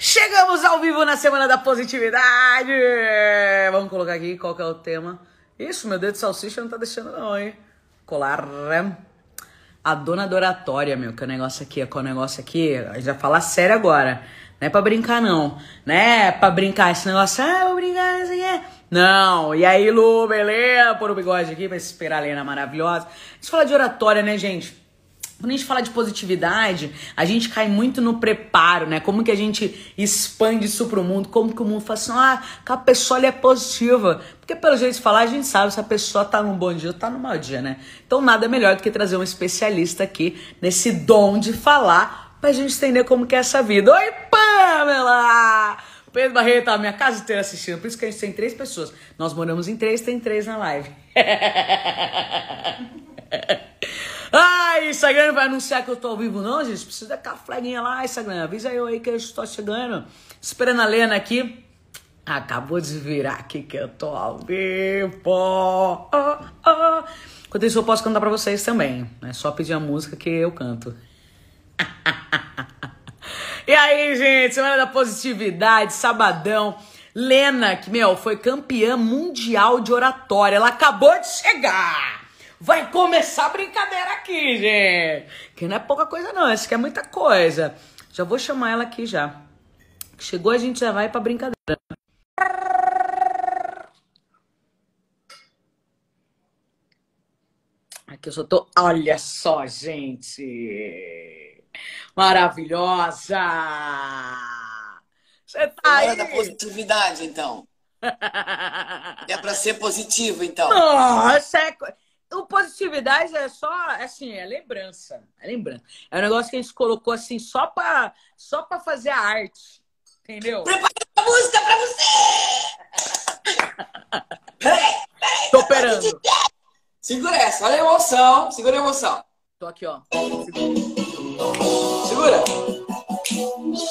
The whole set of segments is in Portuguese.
Chegamos ao vivo na Semana da Positividade! Vamos colocar aqui qual que é o tema. Isso, meu dedo de salsicha não tá deixando não, hein? Colar. A dona oratória, meu, que é o negócio aqui, qual é o negócio aqui? A gente vai falar sério agora. Não é pra brincar, não. Não é pra brincar esse negócio, ah, vou brincar, isso aqui. Não. E aí, Lu, beleza? Pôr o bigode aqui pra esperar a Lena maravilhosa. A gente fala de oratória, né, gente? Quando a gente fala de positividade, a gente cai muito no preparo, né? Como que a gente expande isso pro mundo? Como que o mundo fala assim, ah, que a pessoa é positiva. Porque pelo jeito de falar, a gente sabe se a pessoa tá num bom dia ou tá num mau dia, né? Então nada melhor do que trazer um especialista aqui nesse dom de falar pra gente entender como que é essa vida. Oi, Pamela! Pedro Barreto, tá minha casa inteira assistindo. Por isso que a gente tem três pessoas. Nós moramos em três, tem três na live. Ai, Instagram não vai anunciar que eu tô ao vivo, não, gente. Precisa daquela flaguinha lá, Instagram. Avisa eu aí que eu estou chegando. Esperando a Lena aqui. Acabou de virar aqui que eu tô ao vivo. Oh, oh. Enquanto isso, eu posso cantar pra vocês também. É só pedir a música que eu canto. e aí, gente? Semana da positividade, sabadão. Lena, que, meu, foi campeã mundial de oratória. Ela acabou de chegar. Vai começar a brincadeira aqui, gente. Que não é pouca coisa, não. Isso aqui é muita coisa. Já vou chamar ela aqui já. Chegou, a gente já vai pra brincadeira. Aqui eu só tô. Olha só, gente. Maravilhosa! Você tá Hora aí? da positividade, então. É pra ser positivo, então. Nossa, é... o positividade é só, assim, é lembrança. É lembrança. É um negócio que a gente colocou assim só pra, só pra fazer a arte. Entendeu? Prepara a música pra você! Tô operando. segura essa, olha a emoção, segura a emoção. Tô aqui, ó. Segura. Gente.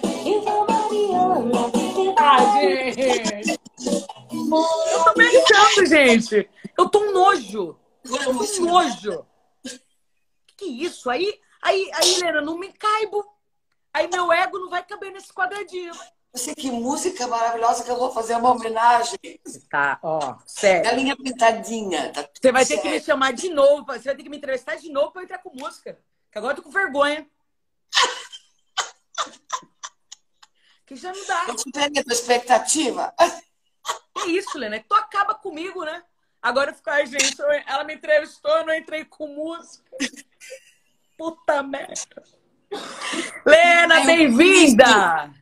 Eu tô brincando, gente. Eu tô um nojo. Eu tô um nojo. Que é isso? Aí, aí, aí, Helena, não me caibo. Aí meu ego não vai caber nesse quadradinho. Você que música maravilhosa que eu vou fazer uma homenagem. Tá, ó, sério. Galinha pintadinha. Tá Você vai ter que me chamar de novo, você vai ter que me entrevistar de novo pra eu entrar com música. Que agora eu tô com vergonha. Que já não dá. Eu superei a tua expectativa. É isso, Lena. Tu acaba comigo, né? Agora eu fico, ai, gente, eu- ela me entrevistou, eu não entrei com música. Puta merda. Lena, bem-vinda!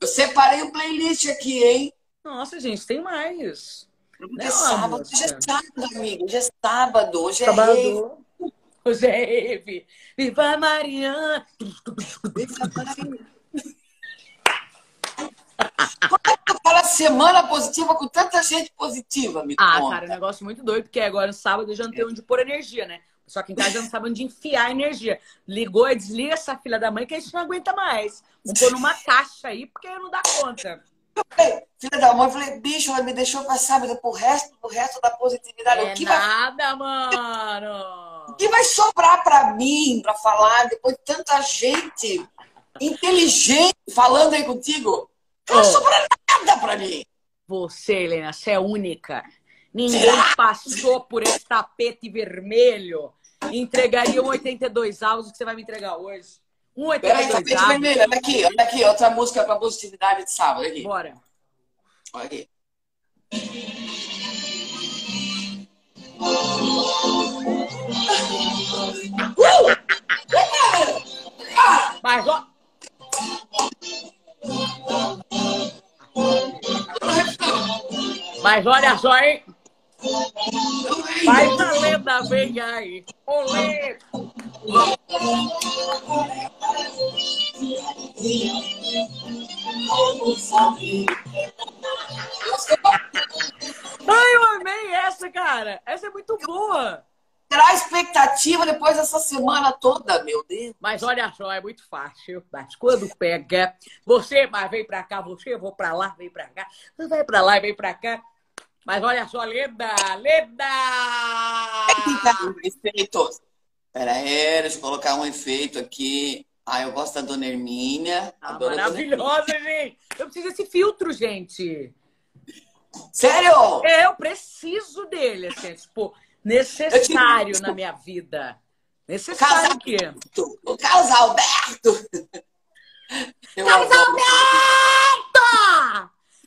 Eu separei um playlist aqui, hein? Nossa, gente, tem mais. Porque Não, sábado, moça. hoje é sábado, amigo. Hoje é sábado, hoje é rei. Trabalhador. Hoje é rave. Viva Mariana. Aquela semana positiva com tanta gente positiva, me Ah, conta. cara, é um negócio muito doido, porque agora no sábado eu já não tenho onde pôr energia, né? Só que em casa não sabe onde enfiar energia. Ligou e desliga essa filha da mãe que a gente não aguenta mais. Vamos pôr numa caixa aí, porque não dá conta. Falei, Filha da mãe, eu falei, bicho, ela me deixou pra sábado pro resto, pro resto da positividade. É o, que vai, nada, mano. o que vai sobrar pra mim pra falar depois de tanta gente inteligente falando aí contigo? Não vai Oh. sobrar nada pra mim. Você, Helena, você é única. Ninguém Será? passou por esse tapete vermelho. Entregaria um 82 avos que você vai me entregar hoje. Um Peraí, 82 tapete avos. vermelho, olha aqui, olha aqui, outra música pra positividade de sábado. Aqui. Bora. Olha aqui. Mas, ó. Mas olha só, hein? Vai a lenda, vem aí. Olê! Ai, eu amei essa, cara. Essa é muito boa. Será a expectativa depois dessa semana toda, meu Deus? Mas olha só, é muito fácil. Mas quando pega, você mas vem pra cá, você, eu vou pra lá, vem pra cá. Você vai pra lá e vem pra cá. Mas olha só, Leda, Leda! aqui, cara, efeitos. Pera aí, deixa eu colocar um efeito aqui. Ah, eu gosto da Dona Hermínia. Ah, maravilhosa, gente. Eu preciso desse filtro, gente. Sério? É, eu preciso dele, assim, tipo, necessário te... na minha vida. Necessário aqui. O Carlos Alberto! Eu Carlos. Alberto!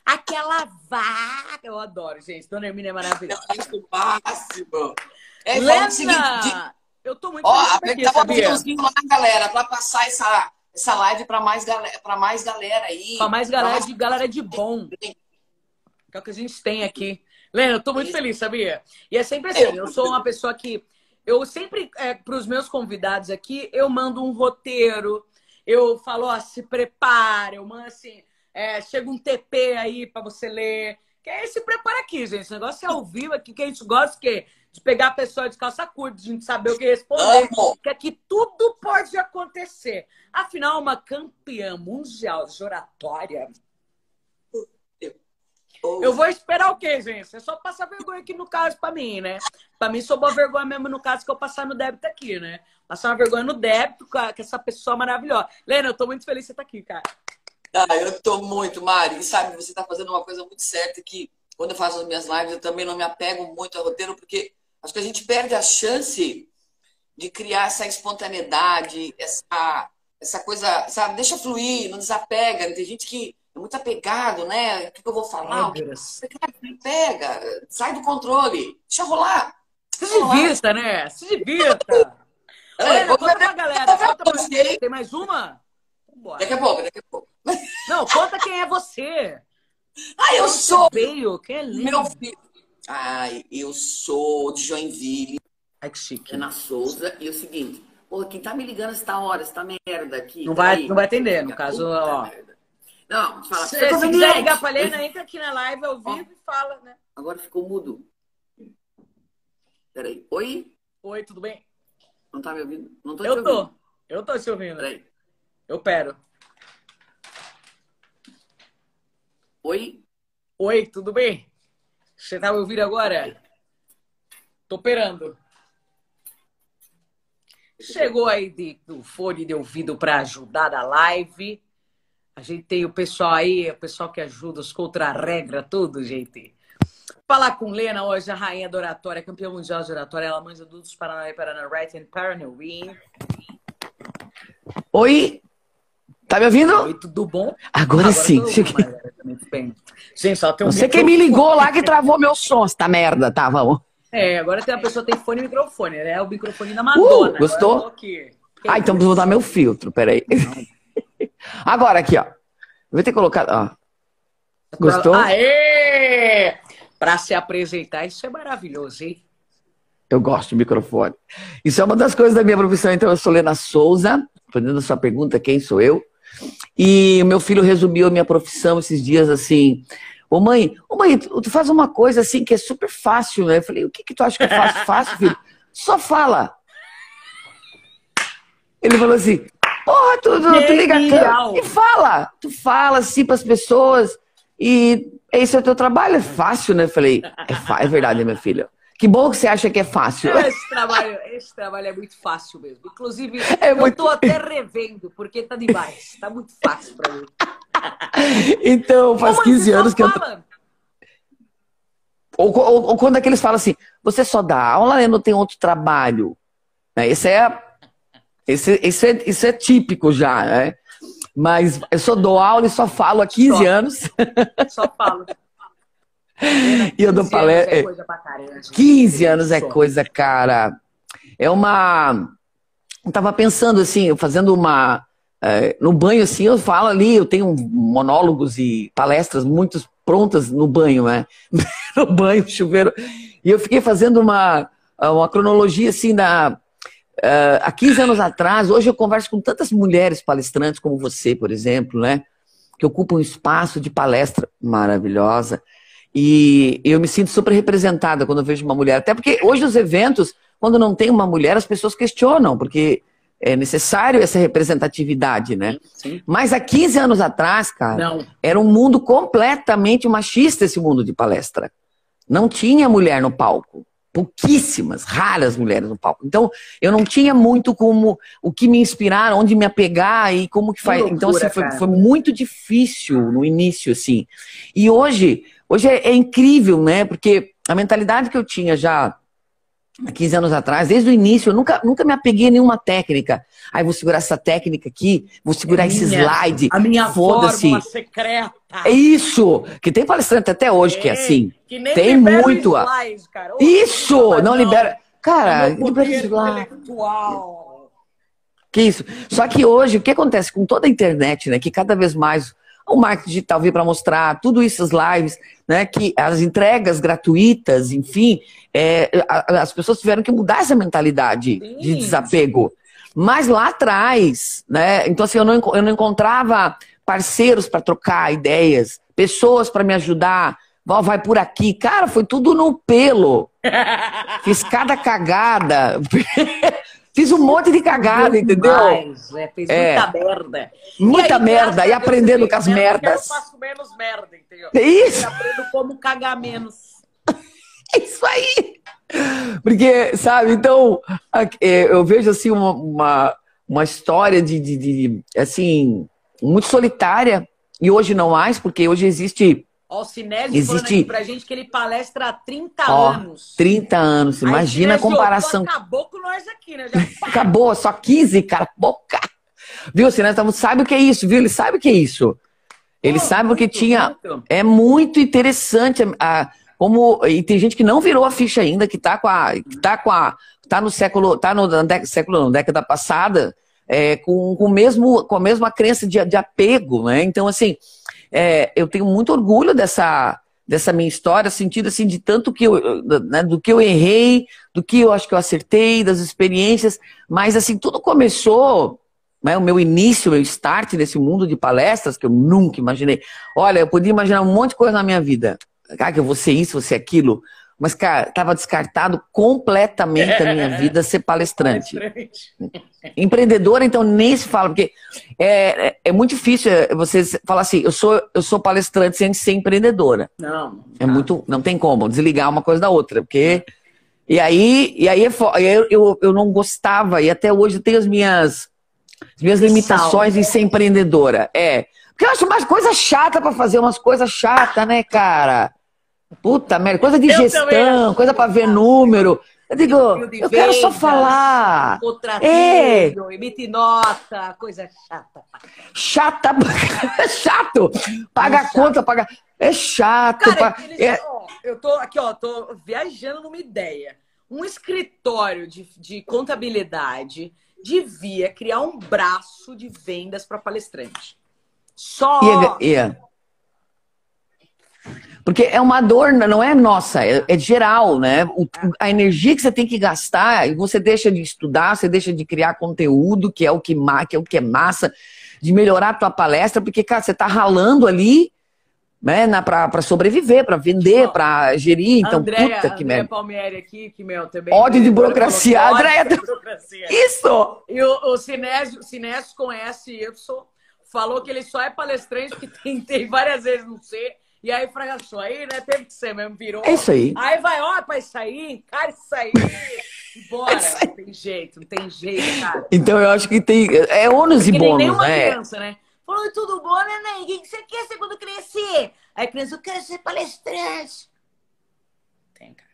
Aquela vaca. Eu adoro, gente. Dona Hermínia é maravilhosa. É o máximo. É, Lena, seguinte, eu tô muito Ó, apertar o botãozinho lá, galera, pra passar essa, essa live pra mais, galera, pra mais galera aí. Pra mais galera, mais... de, galera de bom. Que é o que a gente tem aqui. Lena, eu tô muito feliz, sabia? E é sempre assim, eu sou uma pessoa que... Eu sempre, é, para os meus convidados aqui, eu mando um roteiro, eu falo, ó, se prepare, eu mando assim, é, chega um TP aí para você ler. Que aí se prepara aqui, gente. Esse negócio é ao vivo aqui, que a gente gosta que, de pegar a pessoa de calça curta, de gente saber o que responder. Amo. Que aqui tudo pode acontecer. Afinal, uma campeã mundial de oratória. Eu vou esperar o quê, gente? É só passar vergonha aqui no caso pra mim, né? Pra mim, sou boa vergonha mesmo no caso que eu passar no débito aqui, né? Passar uma vergonha no débito com, essa pessoa maravilhosa. Lena, eu tô muito feliz de você tá aqui, cara. Ah, eu estou muito, Mari. E sabe, você está fazendo uma coisa muito certa que quando eu faço as minhas lives eu também não me apego muito ao roteiro, porque acho que a gente perde a chance de criar essa espontaneidade, essa, essa coisa, sabe? Deixa fluir, não desapega. Tem gente que é muito apegado, né? O que, eu vou falar? O que pega, sai do controle, deixa rolar. Se divirta, né? Se divirta. Olha, pra galera. Tem mais uma? Bora. Daqui a pouco, daqui a pouco. Não, conta quem é você. Ah, eu sou. Veio, quem é lindo. Meu filho. Ai, eu sou de Joinville. Ai, que chique. Ana Souza. E é o seguinte, porra, quem tá me ligando essa hora, essa merda aqui. Não vai, não vai atender, no caso, ó. Merda. Não, fala. Se, se quiser ligar pra Lena, entra aqui na live ao vivo ó, e fala, né? Agora ficou mudo. Peraí. Oi? Oi, tudo bem? Não tá me ouvindo? Não tô eu tô. Eu tô te ouvindo. Peraí. Eu pero. Oi? Oi, tudo bem? Você tá me ouvindo agora? Tô operando. Chegou aí de, do fone de ouvido para ajudar na live. A gente tem o pessoal aí, o pessoal que ajuda os contra-regra, tudo, gente. Falar com Lena hoje, a rainha da oratória, campeã mundial de oratória. Ela manja dos Paraná e Paraná Right and Paranauê. Oi, Tá me ouvindo? Oi, tudo bom? Agora, Agora sim. Gente, só tem um Você que me ligou lá que travou meu som, essa merda, tá? Vamos. É, agora tem uma pessoa que tem fone e microfone, né? É o microfone da Madonna. Uh, gostou? Ah, então vou dar meu filtro, peraí. Agora aqui, ó. Vou ter colocado, ó. Gostou? Aê! Pra se apresentar, isso é maravilhoso, hein? Eu gosto de microfone. Isso é uma das coisas da minha profissão. Então, eu sou Lena Souza, respondendo a sua pergunta, quem sou eu? E o meu filho resumiu a minha profissão esses dias assim. Ô mãe, ô mãe, tu faz uma coisa assim que é super fácil, né? Eu falei, o que, que tu acha que eu faço fácil, filho? Só fala. Ele falou assim, porra, tu, tu, tu liga a e fala. Tu fala assim para as pessoas e esse é o teu trabalho, é fácil, né? Eu falei, é, é verdade, minha filha. Que bom que você acha que é fácil. Esse trabalho, esse trabalho é muito fácil mesmo. Inclusive, é eu muito... tô até revendo, porque tá demais. Tá muito fácil para mim. Então, faz Como 15 anos que fala? eu. Ou, ou, ou, quando é que eles falam assim, você só dá aula, né? não tem outro trabalho. Né, esse é, esse, esse é, isso é típico já, né? Mas eu só dou aula e só falo há 15 só. anos. Só falo. E eu dou palestra. É coisa 15 anos é coisa, cara. É uma. Eu tava pensando assim, fazendo uma. É, no banho, assim, eu falo ali, eu tenho monólogos e palestras muito prontas no banho, né? no banho, chuveiro. E eu fiquei fazendo uma, uma cronologia, assim, da. Uh, há 15 anos atrás, hoje eu converso com tantas mulheres palestrantes como você, por exemplo, né? Que ocupam um espaço de palestra maravilhosa. E eu me sinto super representada quando eu vejo uma mulher. Até porque hoje os eventos, quando não tem uma mulher, as pessoas questionam, porque é necessário essa representatividade, né? Sim. Mas há 15 anos atrás, cara, não. era um mundo completamente machista esse mundo de palestra. Não tinha mulher no palco. pouquíssimas, raras mulheres no palco. Então, eu não tinha muito como o que me inspirar, onde me apegar e como que faz. Que então, assim, foi, foi, muito difícil no início, assim. E hoje, hoje é, é incrível, né? Porque a mentalidade que eu tinha já há 15 anos atrás, desde o início, eu nunca, nunca me apeguei a nenhuma técnica. Aí vou segurar essa técnica aqui, vou segurar é esse minha, slide. A minha fórmula secreta. É isso! Que tem palestrante até hoje é, que é assim. Que tem muito. Slide, cara. isso! Não, não, libera. Cara, libera slide. Que isso. Só que hoje, o que acontece com toda a internet, né? Que cada vez mais o marketing digital veio para mostrar, tudo isso, as lives, né? Que as entregas gratuitas, enfim, é, as pessoas tiveram que mudar essa mentalidade sim, de desapego. Mas lá atrás, né? Então, assim, eu não, eu não encontrava parceiros para trocar ideias, pessoas para me ajudar. Vai por aqui. Cara, foi tudo no pelo. Fiz cada cagada. Fiz um monte de cagada, entendeu? Mais, é, fez é. muita merda. Muita e aí, merda. E aprendendo com as merdas. Eu faço menos merda, entendeu? É isso. Eu aprendo como cagar menos. É isso aí. Porque, sabe, então, é, eu vejo assim uma, uma, uma história de, de, de, assim, muito solitária. E hoje não mais, porque hoje existe Ó, o Sinésio Existe... falando aqui pra gente que ele palestra há 30 Ó, anos. 30 anos, imagina a comparação. Acabou com nós aqui, né? Já... acabou, só 15, cara, boca. Viu, Sinésio sabe o que é isso, viu? Ele sabe o que é isso. Ele oh, sabe o que tinha. Muito. É muito interessante. A, como, e tem gente que não virou a ficha ainda, que tá com a. Que tá com a. Tá no século. Tá no século, não, década passada, é, com, com, o mesmo, com a mesma crença de, de apego, né? Então, assim é, eu tenho muito orgulho dessa, dessa minha história, sentido assim de tanto que eu, né, do que eu errei, do que eu acho que eu acertei, das experiências, mas assim, tudo começou, né, o meu início, o meu start nesse mundo de palestras, que eu nunca imaginei. Olha, eu podia imaginar um monte de coisa na minha vida. Ah, que eu vou ser isso, vou ser aquilo. Mas, cara, estava descartado completamente a minha vida ser palestrante. Empreendedora, então, nem se fala, porque é, é, é, muito difícil é, você falar assim, eu sou, eu sou palestrante sem ser empreendedora. Não. É não. muito. Não tem como desligar uma coisa da outra, porque. E aí, e aí eu, eu, eu não gostava, e até hoje eu tenho as minhas, as minhas limitações em ser empreendedora. É. Porque eu acho mais coisa chata para fazer, umas coisas chatas, né, cara? Puta merda, coisa de eu gestão, coisa para ver número. Eu digo, eu quero só falar. É. Emite nota, coisa chata. Chata, chato. Paga a conta, paga. É chato. Cara, eles, é... Ó, eu tô aqui, ó, tô viajando numa ideia. Um escritório de, de contabilidade devia criar um braço de vendas para palestrante. Só. Yeah, yeah. Porque é uma dor, não é nossa, é, é geral, né? O, a energia que você tem que gastar, e você deixa de estudar, você deixa de criar conteúdo, que é o que, que é o que é massa, de melhorar a tua palestra, porque, cara, você tá ralando ali, né, para sobreviver, para vender, para gerir. Então, Andréia, puta que merda. Palmieri aqui, que, meu, também. Ódio de burocracia. Andréia. Isso! E o, o Sinésio, Sinésio com SY falou que ele só é palestrante porque tentei várias vezes não ser. E aí fracassou. Aí, né, teve que ser mesmo, virou. É isso aí. Aí vai, ó, pra isso aí, cara, isso aí. Bora, é não tem jeito, não tem jeito, cara. Então eu acho que tem. É ônus e bônus, nem uma né? criança, né? Falou, tudo bom, neném? O que você quer ser quando crescer? Aí a criança, eu quero ser palestrante. Tem, cara.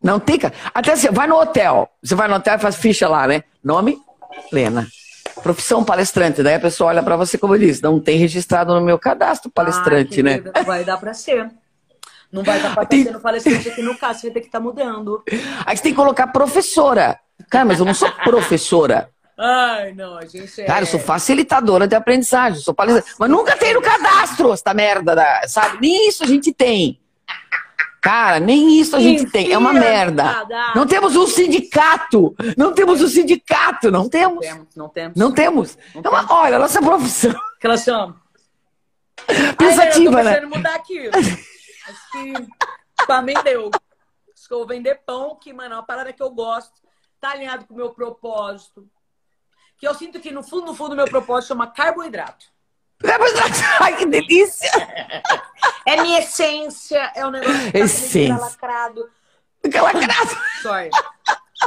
Não tem, cara. Até você vai no hotel. Você vai no hotel e faz ficha lá, né? Nome? Lena. Profissão palestrante. Daí a pessoa olha para você como eu disse, não tem registrado no meu cadastro palestrante, ah, né? Não vai dar para ser. Não vai dar para tem... ser no palestrante aqui no caso, você vai ter que estar tá mudando. Aí você tem que colocar professora. Cara, mas eu não sou professora. Ai, não, a gente é... Cara, eu sou facilitadora de aprendizagem, sou palestrante. Mas nunca tem no cadastro essa merda, da, sabe? Nem isso a gente tem. Cara, nem isso a gente Enfia, tem. É uma merda. Não temos um sindicato. Não temos um sindicato. Não temos. Não temos. Não temos. Não é uma, olha, a nossa profissão. Que ela chama? Pensativa, né? Eu mudar aquilo. Acho que pra mim deu. Acho que eu vou vender pão, que, mano, é uma parada que eu gosto. Tá alinhado com o meu propósito. Que eu sinto que no fundo, no fundo, meu propósito chama carboidrato. Ai, que delícia! É minha essência, é o um negócio que tá essência. lacrado. Aquela graça. Sorry.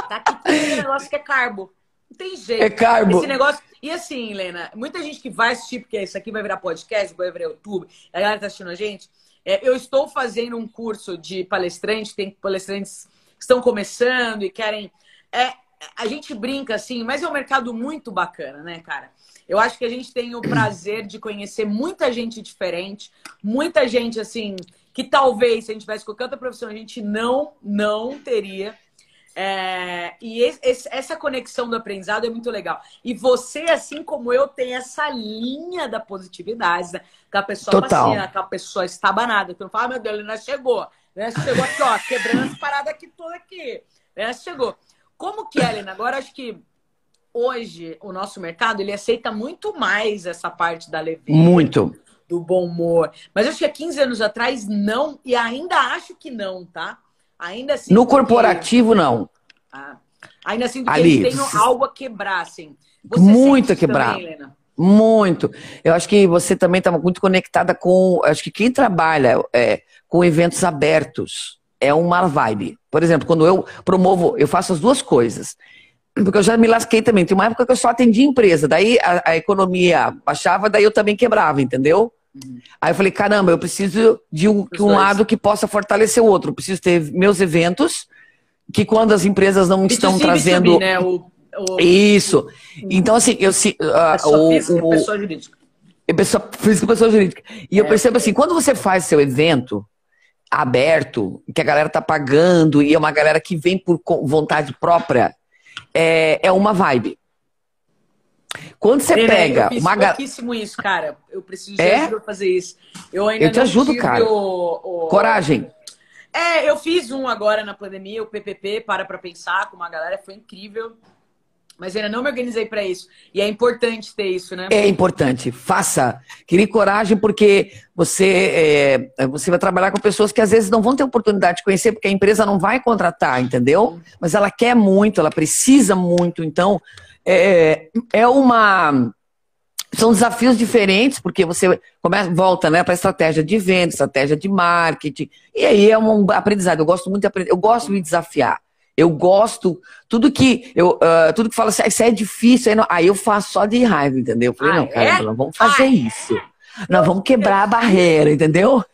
Tá aqui com esse negócio que é carbo. Não tem jeito. É carbo. Esse negócio. E assim, Helena, muita gente que vai assistir, porque isso aqui vai virar podcast, vai virar YouTube, a galera tá assistindo a gente. É, eu estou fazendo um curso de palestrante, tem palestrantes que estão começando e querem. É, a gente brinca assim, mas é um mercado muito bacana, né, cara? Eu acho que a gente tem o prazer de conhecer muita gente diferente, muita gente assim, que talvez se a gente tivesse qualquer outra profissão, a gente não, não teria. É, e esse, essa conexão do aprendizado é muito legal. E você, assim como eu, tem essa linha da positividade, né? Que a pessoa Total. Vacina, que a pessoa estabanada. Tu não fala, ah, meu Deus, ele não chegou. Né? Chegou aqui, ó, quebrando as paradas aqui toda aqui. Né? Chegou. Como que, Helena? Agora acho que hoje o nosso mercado ele aceita muito mais essa parte da leveza. Muito. Do bom humor. Mas acho que há 15 anos atrás não, e ainda acho que não, tá? Ainda assim. No corporativo, não. Ah, ainda assim, que Ali, eles têm algo a quebrar, assim. Você muito a quebrar. Também, muito. Eu acho que você também está muito conectada com. Acho que quem trabalha é, com eventos abertos é uma vibe. Por exemplo, quando eu promovo, eu faço as duas coisas. Porque eu já me lasquei também. Tem uma época que eu só atendia empresa, daí a, a economia baixava, daí eu também quebrava, entendeu? Uhum. Aí eu falei, caramba, eu preciso de um, de um lado que possa fortalecer o outro. Eu preciso ter meus eventos, que quando as empresas não estão trazendo. né? o, o... Isso. Então, assim, eu se. Uh, pessoa o, física o, pessoa jurídica. Pessoa física pessoa jurídica. E é. eu percebo assim, quando você faz seu evento aberto, que a galera tá pagando, e é uma galera que vem por vontade própria, é, é uma vibe. Quando você pega eu fiz uma pouquíssimo isso, cara. Eu preciso de é? fazer isso. Eu ainda eu te ajudo, cara. O, o... Coragem. É, eu fiz um agora na pandemia, o PPP, para pra pensar com uma galera, foi incrível. Mas ainda não me organizei para isso. E é importante ter isso, né? É importante. Faça. Crie coragem, porque você, é, você vai trabalhar com pessoas que às vezes não vão ter oportunidade de conhecer, porque a empresa não vai contratar, entendeu? Mas ela quer muito, ela precisa muito. Então, é, é uma. São desafios diferentes, porque você começa, volta né, para a estratégia de venda, estratégia de marketing. E aí é um aprendizado. Eu gosto muito de aprender, eu gosto de desafiar. Eu gosto, tudo que eu, uh, tudo que fala assim, ah, isso é difícil, aí, não, aí, eu faço só de raiva, entendeu? Eu falei, ah, não, cara, é? nós vamos fazer ah, isso. Nós vamos quebrar a barreira, entendeu?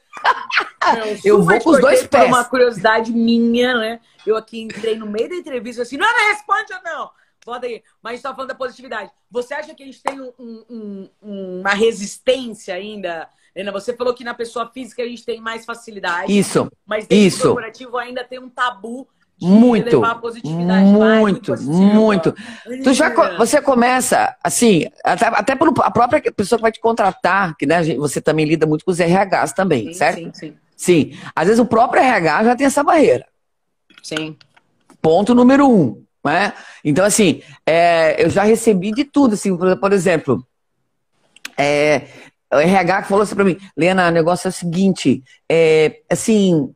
eu vou com os dois pés. uma curiosidade minha, né? Eu aqui entrei no meio da entrevista assim, não, não responde ou não. Bota aí. Mas a gente tá falando da positividade. Você acha que a gente tem um, um, uma resistência ainda? Helena, você falou que na pessoa física a gente tem mais facilidade. Isso. Mas dentro isso. do corporativo ainda tem um tabu muito, muito, muito. Tu já você começa assim, até, até por a própria pessoa que vai te contratar, que né, você também lida muito com os RHs também, sim, certo? Sim, sim. Sim, às vezes o próprio RH já tem essa barreira. Sim. Ponto número um, né? Então assim, é, eu já recebi de tudo, assim, por, por exemplo, é, o RH que falou assim para mim, Lena, o negócio é o seguinte, é, assim,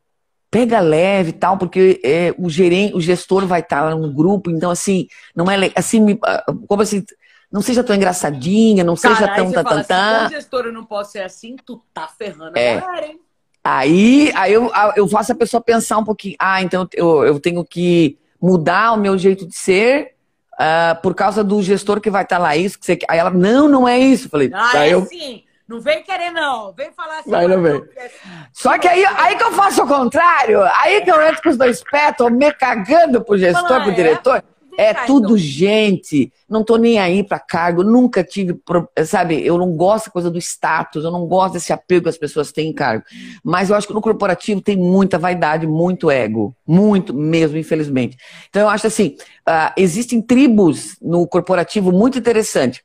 pega leve e tal, porque é, o gerente, o gestor vai estar lá no grupo, então assim, não é assim, ah, como assim, não seja tão engraçadinha, não seja tão tan, tan, tan. Se gestor eu não posso ser assim, tu tá ferrando é. a galera, hein? Aí, aí eu, eu faço a pessoa pensar um pouquinho, ah, então eu, eu tenho que mudar o meu jeito de ser uh, por causa do gestor que vai estar lá, isso que você Aí ela, não, não é isso. Eu falei, ah, é eu... sim. Não vem querer, não. Vem falar assim. Vai, não vem. Só que aí, aí que eu faço o contrário. Aí que eu entro com os dois pés, tô me cagando pro gestor, Fala, pro é? diretor. É, tudo então. gente. Não tô nem aí para cargo. Nunca tive, sabe? Eu não gosto da coisa do status. Eu não gosto desse apego que as pessoas têm em cargo. Mas eu acho que no corporativo tem muita vaidade, muito ego, muito mesmo, infelizmente. Então eu acho assim, uh, existem tribos no corporativo muito interessantes.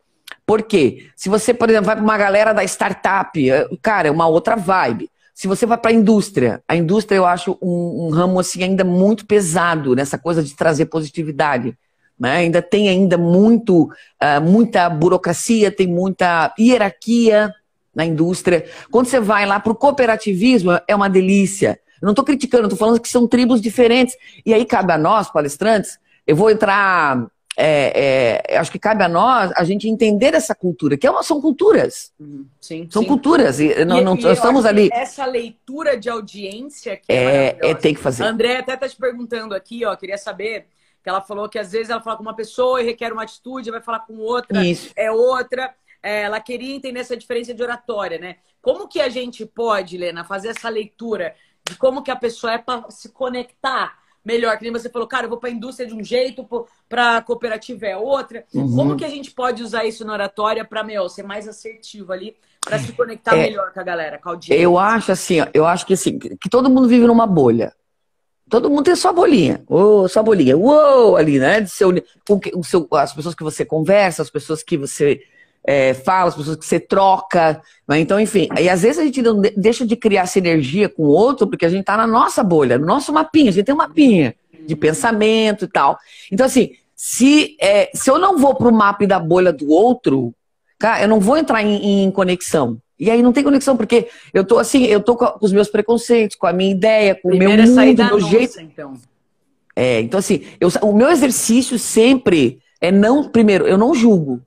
Por quê? Se você, por exemplo, vai para uma galera da startup, é, cara, é uma outra vibe. Se você vai para a indústria, a indústria eu acho um, um, ramo assim ainda muito pesado nessa coisa de trazer positividade. Né? Ainda tem ainda muito, uh, muita burocracia, tem muita hierarquia na indústria. Quando você vai lá para o cooperativismo, é uma delícia. Eu não estou criticando, estou falando que são tribos diferentes. E aí cabe a nós, palestrantes, eu vou entrar é, é, acho que cabe a nós a gente entender essa cultura, que é uma, são culturas. Uhum. Sim, são sim. culturas. E, não, e, não e estamos ali. Essa leitura de audiência que é, é, é tem que fazer. A André até está te perguntando aqui, ó, queria saber que ela falou que às vezes ela fala com uma pessoa e requer uma atitude, vai falar com outra, Isso. é outra. É, ela queria entender essa diferença de oratória, né? Como que a gente pode, Helena, fazer essa leitura de como que a pessoa é para se conectar melhor? Que nem você falou, cara, eu vou para a indústria de um jeito, para a cooperativa é outra. Uhum. Como que a gente pode usar isso na oratória para, meu, ser mais assertivo ali, para se conectar é, melhor com a galera, com a audiência? Eu acho assim, eu acho que assim, que todo mundo vive numa bolha. Todo mundo tem sua bolinha. Oh, sua bolinha. Uou, ali, né? De seu, o seu, as pessoas que você conversa, as pessoas que você é, fala, as pessoas que você troca. Né? Então, enfim. E às vezes a gente não deixa de criar sinergia com o outro porque a gente tá na nossa bolha, no nosso mapinha. A gente tem um mapinha de pensamento e tal. Então, assim, se, é, se eu não vou pro mapa da bolha do outro, cara, eu não vou entrar em, em conexão. E aí não tem conexão, porque eu tô assim, eu tô com os meus preconceitos, com a minha ideia, com o meu mundo, meu jeito. Então. É, então assim, eu, o meu exercício sempre é não, primeiro, eu não julgo.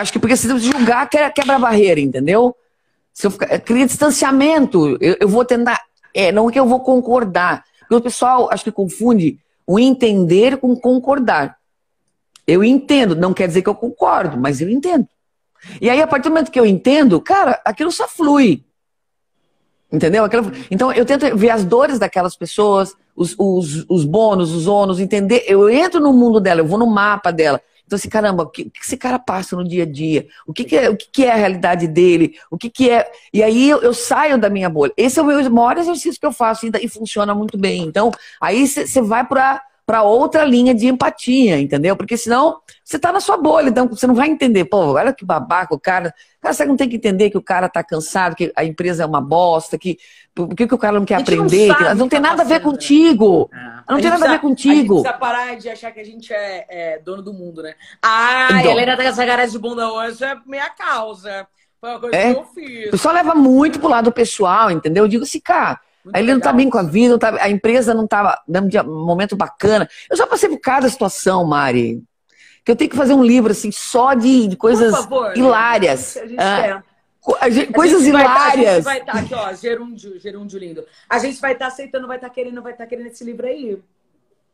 Acho que porque se julgar, quebra, quebra a barreira, entendeu? Se eu ficar, cria distanciamento, eu, eu vou tentar, é, não é que eu vou concordar. Porque o pessoal acho que confunde o entender com concordar. Eu entendo, não quer dizer que eu concordo, mas eu entendo. E aí, a partir do momento que eu entendo, cara, aquilo só flui. Entendeu? Aquilo... Então, eu tento ver as dores daquelas pessoas, os, os, os bônus, os ônus, entender. Eu entro no mundo dela, eu vou no mapa dela. Então, assim, caramba, o que, o que esse cara passa no dia a dia? O que, que é, o que, que, é a realidade dele? O que, que é. E aí eu, eu, saio da minha bolha. Esse é o meu maior exercício que eu faço e, e funciona muito bem. Então, aí você vai para para outra linha de empatia, entendeu? Porque senão você tá na sua bolha, então você não vai entender. Pô, olha que babaca o cara. Cara, você não tem que entender que o cara tá cansado, que a empresa é uma bosta, que por que, que o cara não quer aprender? Não, que, não tem tá nada a ver contigo. É. Não tem nada a ver contigo. A gente precisa parar de achar que a gente é, é dono do mundo, né? Ah, então, a Helena tá com essa cara de bunda hoje, é minha causa. Foi uma coisa é, que eu fiz. O pessoal leva muito pro lado pessoal, entendeu? Eu digo assim, cara muito ele legal. não tá bem com a vida, tá, a empresa não estava dando um momento bacana. Eu já passei por cada situação, Mari. Que eu tenho que fazer um livro assim só de, de coisas favor, hilárias. A gente ah, a gente, coisas hilárias. Vai, a gente vai estar tá, aqui, ó, gerúndio, gerúndio lindo. A gente vai estar tá aceitando, vai estar tá querendo, vai estar tá querendo esse livro aí.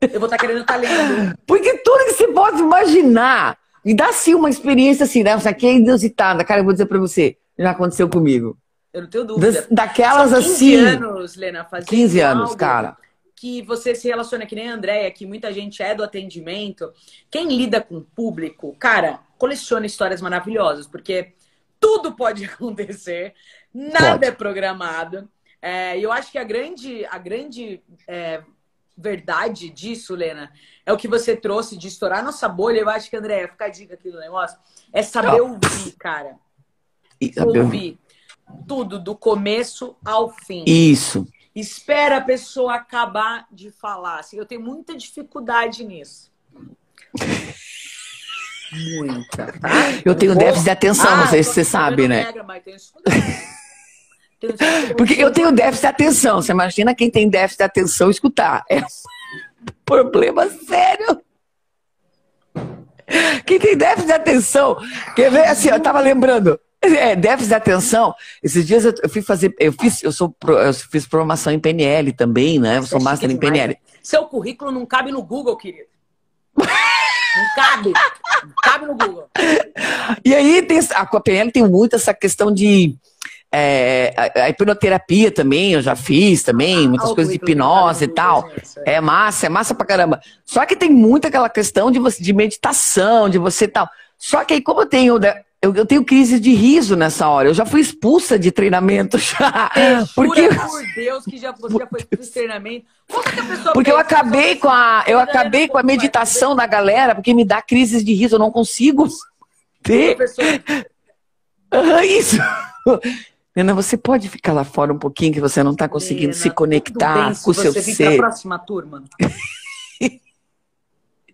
Eu vou estar tá querendo estar tá lendo. Porque tudo que você pode imaginar. Me dá sim uma experiência assim, né? Isso aqui é inusitada. Cara, eu vou dizer pra você, já aconteceu comigo. Eu não tenho dúvida. daquelas São 15 assim. 15 anos, Lena, fazendo 15 anos, cara. Que você se relaciona que nem a Andréia, que muita gente é do atendimento. Quem lida com o público, cara, coleciona histórias maravilhosas, porque tudo pode acontecer, nada pode. é programado. É, e eu acho que a grande, a grande é, verdade disso, Lena, é o que você trouxe de estourar nossa bolha. Eu acho que, André, fica a dica aqui do negócio, é saber ouvir, cara. Ouvir tudo, do começo ao fim. Isso. Espera a pessoa acabar de falar. Assim, eu tenho muita dificuldade nisso. Muita, tá? Eu tenho Vou... déficit de atenção, ah, não sei se você sabe, né? Regra, mas tenho Porque eu tenho déficit de atenção. Você imagina quem tem déficit de atenção escutar. É um problema sério. Quem tem déficit de atenção, quer ver assim, eu tava lembrando, é, déficit de atenção. Esses dias eu, fui fazer, eu fiz, eu sou, eu fiz formação em PNL também, né? Eu sou Você master em PNL. Seu currículo não cabe no Google, querido. Não cabe. Não cabe no Google. E aí tem, a, a PNL tem muito essa questão de é, a, a, hipnoterapia também, eu já fiz também, muitas ah, coisas de hipnose e tal. É. é massa, é massa pra caramba. Só que tem muito aquela questão de você de meditação, de você tal. Só que aí, como eu tenho né, eu, eu, tenho crise de riso nessa hora. Eu já fui expulsa de treinamento já. É, porque por Deus que já, você já foi expulsa de treinamento. porque eu acabei com a eu acabei com a meditação da galera porque me dá crises de riso. Eu não consigo ter. isso. Nena, você pode ficar lá fora um pouquinho que você não está conseguindo se conectar com o seu ser. Você vir para a próxima turma.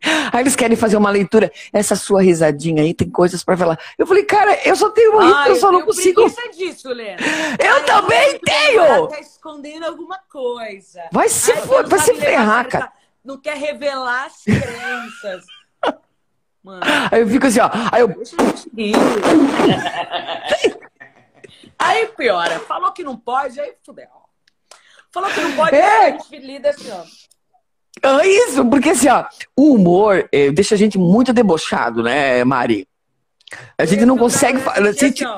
Aí eles querem fazer uma leitura. Essa sua risadinha aí tem coisas para falar. Eu falei, cara, eu só tenho uma ah, eu só não consigo. disso, Lena. Eu Ai, também eu tenho. Tá escondendo alguma coisa. Vai se, Ai, for, vai se ferrar, cara. não quer revelar as crenças. Mano. Aí eu fico assim, ó. Aí eu. aí piora. Falou que não pode, aí fudeu. Falou que não pode, é. lida assim, ó. É isso, porque assim, ó, o humor eh, deixa a gente muito debochado, né, Mari? A gente não consegue. falar. Gente...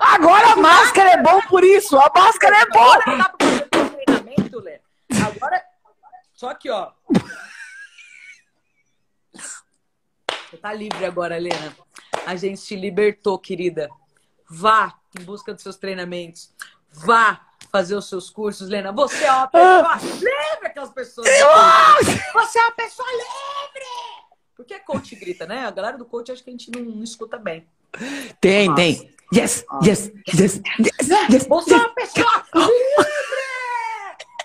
Agora a máscara é bom por isso. A máscara é boa. Agora. Só que, ó. Você tá livre agora, Helena. A gente te libertou, querida. Vá em busca dos seus treinamentos. Vá fazer os seus cursos, Lena. Você é uma pessoa livre, aquelas pessoas. Você é uma pessoa livre! Por que coach grita, né? A galera do coach acho que a gente não, não escuta bem. Tem, Nossa. tem. Yes, yes, yes, yes, yes. Você é uma pessoa livre!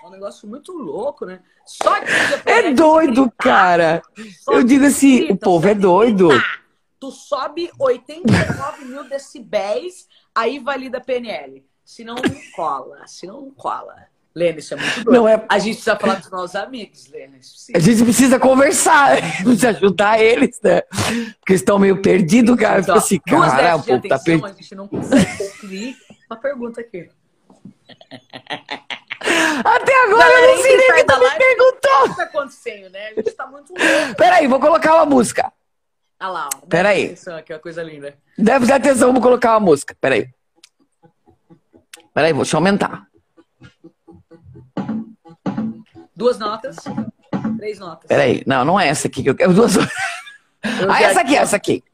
É um negócio muito louco, né? Só que É doido, cara. Eu digo assim, grita, o povo é doido. Tu sobe 89 mil decibéis, aí valida PNL. Se não, cola. Se não, cola. Lênin, isso é muito doido. Não é... A gente precisa falar dos nossos amigos, Lênin. A gente precisa conversar, precisa ajudar eles, né? Porque estão meio perdidos, cara. Então, assim, cara, o povo tá perdido. A gente não consegue concluir uma pergunta aqui. Até agora eu não sei nem o que tu me perguntou. O que tá acontecendo, né? A gente tá muito louco. Peraí, vou colocar uma música. Ah lá, ó. Peraí. Atenção, é uma coisa linda. Deve dar atenção, vou colocar uma música. Peraí. Peraí, vou te aumentar. Duas notas. Três notas. Peraí, não, não é essa aqui que eu quero. Duas. Eu ah, essa aqui, essa aqui.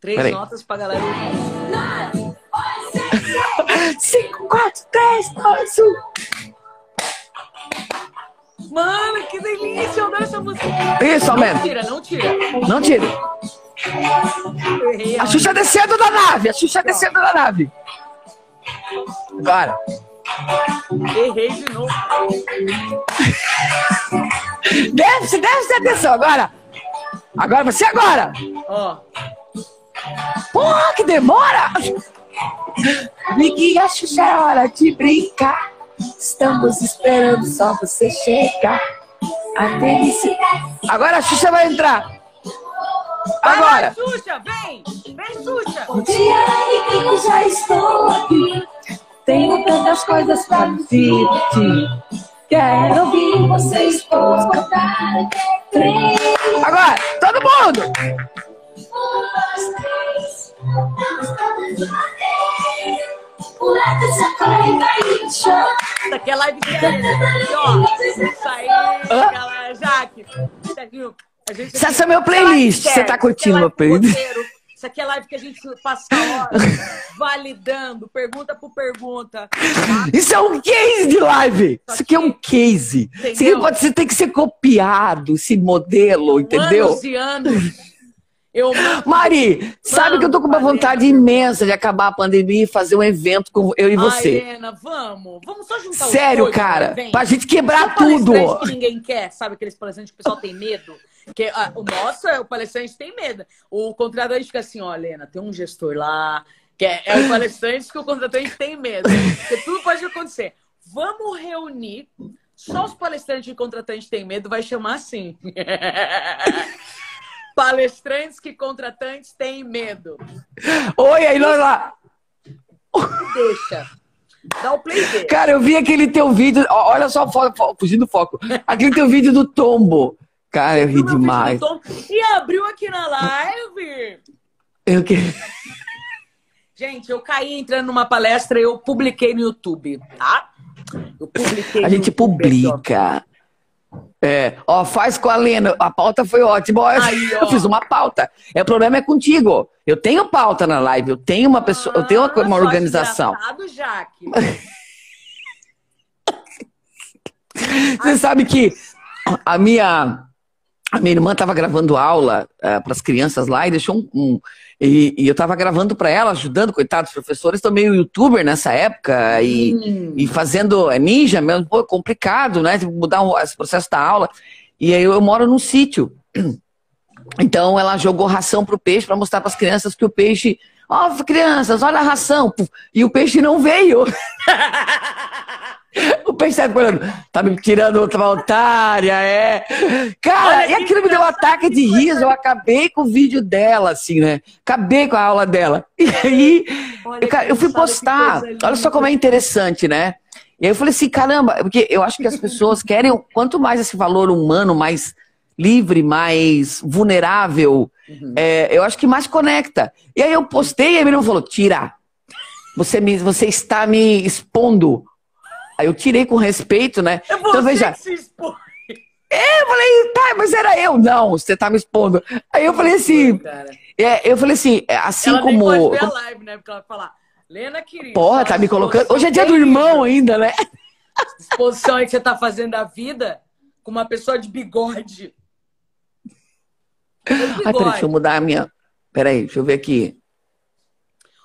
Três Peraí. notas pra galera. Cinco, quatro, três, dois, um. Mano, que delícia! Eu essa música. Isso, aumenta. Não tira, não tira. Não tira. A Xuxa descendo da nave. A Xuxa descendo da nave. Agora. Errei de novo. Desce, desce, atenção. Agora. Agora, você agora. Ó. Porra, que demora! Liguei, acho que é hora de brincar. Estamos esperando só você chegar. Até esse... Agora a Xuxa vai entrar. Agora. Vai, Xuxa, vem! Vem, Xuxa! O dia eu já estou aqui. Tenho tantas coisas pra dizer. Quero ouvir vocês todos contar. Agora, todo mundo! Um, dois, três. Isso aqui é live de ó. Isso aí, galera, Jaque. Essa é meu playlist. Você tá curtindo meu playlist? Isso aqui é live que a gente passa horas validando, pergunta por pergunta. Isso é um case de live. Isso aqui é um case. Entendeu? Isso aqui pode ser, tem que ser copiado, esse modelo, entendeu? Anos e anos. Eu... Mari, sabe que eu tô com uma vontade imensa de acabar a pandemia e fazer um evento com eu e você. Ai, Helena, vamos. Vamos só juntar Sério, cara. Pra gente quebrar tudo. que ninguém quer, sabe aqueles palestrantes que o pessoal tem medo? Que, ah, o nosso, o palestrante tem medo. O contratante fica assim, ó, Helena, tem um gestor lá, que é, é o palestrante que o contratante tem medo. Porque tudo pode acontecer. Vamos reunir. Só os palestrantes e contratantes têm medo, vai chamar assim. palestrantes que contratantes têm medo. Oi, aí lá. Deixa. Dá o play dele. Cara, eu vi aquele teu vídeo. Olha só, fugindo do foco. Aquele teu vídeo do tombo. Cara, eu ri demais. E abriu aqui na live. Eu que. Gente, eu caí entrando numa palestra, eu publiquei no YouTube, tá? Eu publiquei. A gente YouTube, publica. É, ó, faz com a Lena. A pauta foi ótima. Ó, Aí, eu fiz uma pauta. É, o problema é contigo. Eu tenho pauta na live, eu tenho uma pessoa, ah, eu tenho uma, uma organização. Jaque. Você sabe que a minha a minha irmã estava gravando aula uh, eh, para as crianças lá e deixou um. um e, e, eu estava gravando para ela, ajudando, coitados professores, estou meio youtuber nessa época e, hum. e fazendo. É ninja mesmo, pô, complicado, né? Mudar o, esse processo da aula. E aí eu, eu moro num sítio. Então ela jogou ração pro peixe para mostrar para as crianças que o peixe Ó, oh, crianças, olha a ração. E o peixe não veio. o peixe tá falando, tá me tirando outra otária, é. Cara, olha, e aquilo me deu um ataque de riso. Eu acabei com o vídeo dela, assim, né? Acabei com a aula dela. E aí, eu, eu fui postar. Olha só como é interessante, né? E aí eu falei assim, caramba, porque eu acho que as pessoas querem, quanto mais esse valor humano, mais livre, mais vulnerável, uhum. é, eu acho que mais conecta. E aí eu postei e a menina falou, tira. Você, me, você está me expondo. Aí eu tirei com respeito, né? É então veja. Que se expõe. É, eu falei, tá, mas era eu. Não, você tá me expondo. Aí eu falei assim. É, eu falei assim, é, assim ela como. Nem pode ver a live, né? Porque ela vai falar. Lena, querida. Porra, tá me colocando. Hoje é dia do irmão ainda, né? Disposição aí que você tá fazendo da vida com uma pessoa de bigode. Ai, peraí, deixa eu mudar a minha. Peraí, deixa eu ver aqui.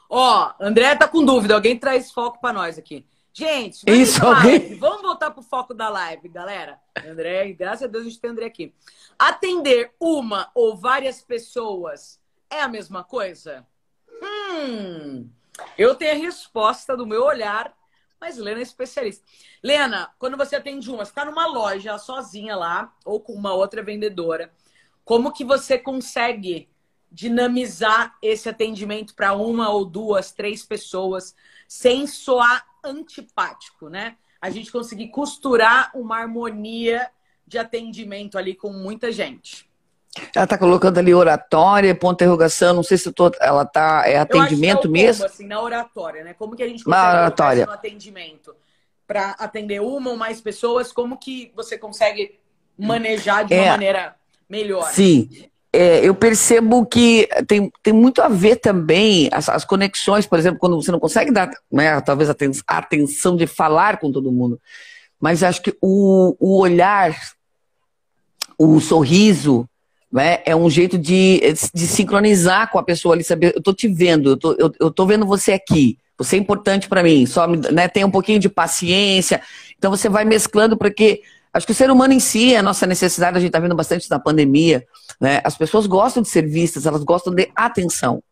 Ó, André tá com dúvida. Alguém traz foco para nós aqui. Gente, Isso, alguém... vamos voltar pro foco da live, galera. André, graças a Deus a gente tem André aqui. Atender uma ou várias pessoas é a mesma coisa? Hum. Eu tenho a resposta do meu olhar, mas Lena é especialista. Lena, quando você atende uma, você está numa loja sozinha lá, ou com uma outra vendedora, como que você consegue dinamizar esse atendimento para uma ou duas, três pessoas, sem soar antipático, né? A gente conseguir costurar uma harmonia de atendimento ali com muita gente. Ela está colocando ali oratória, ponto de interrogação, não sei se tô, ela está é atendimento é mesmo. assim, na oratória, né? Como que a gente consegue oratória. no atendimento para atender uma ou mais pessoas? Como que você consegue manejar de uma é, maneira Sim. É, eu percebo que tem, tem muito a ver também as, as conexões, por exemplo, quando você não consegue dar, né, talvez a atenção de falar com todo mundo, mas acho que o, o olhar, o sorriso, né? É um jeito de, de sincronizar com a pessoa ali, saber, eu tô te vendo, eu tô, eu, eu tô vendo você aqui, você é importante para mim, só né, tem um pouquinho de paciência. Então você vai mesclando, porque acho que o ser humano em si, a nossa necessidade, a gente está vendo bastante na pandemia, né? As pessoas gostam de ser vistas, elas gostam de atenção.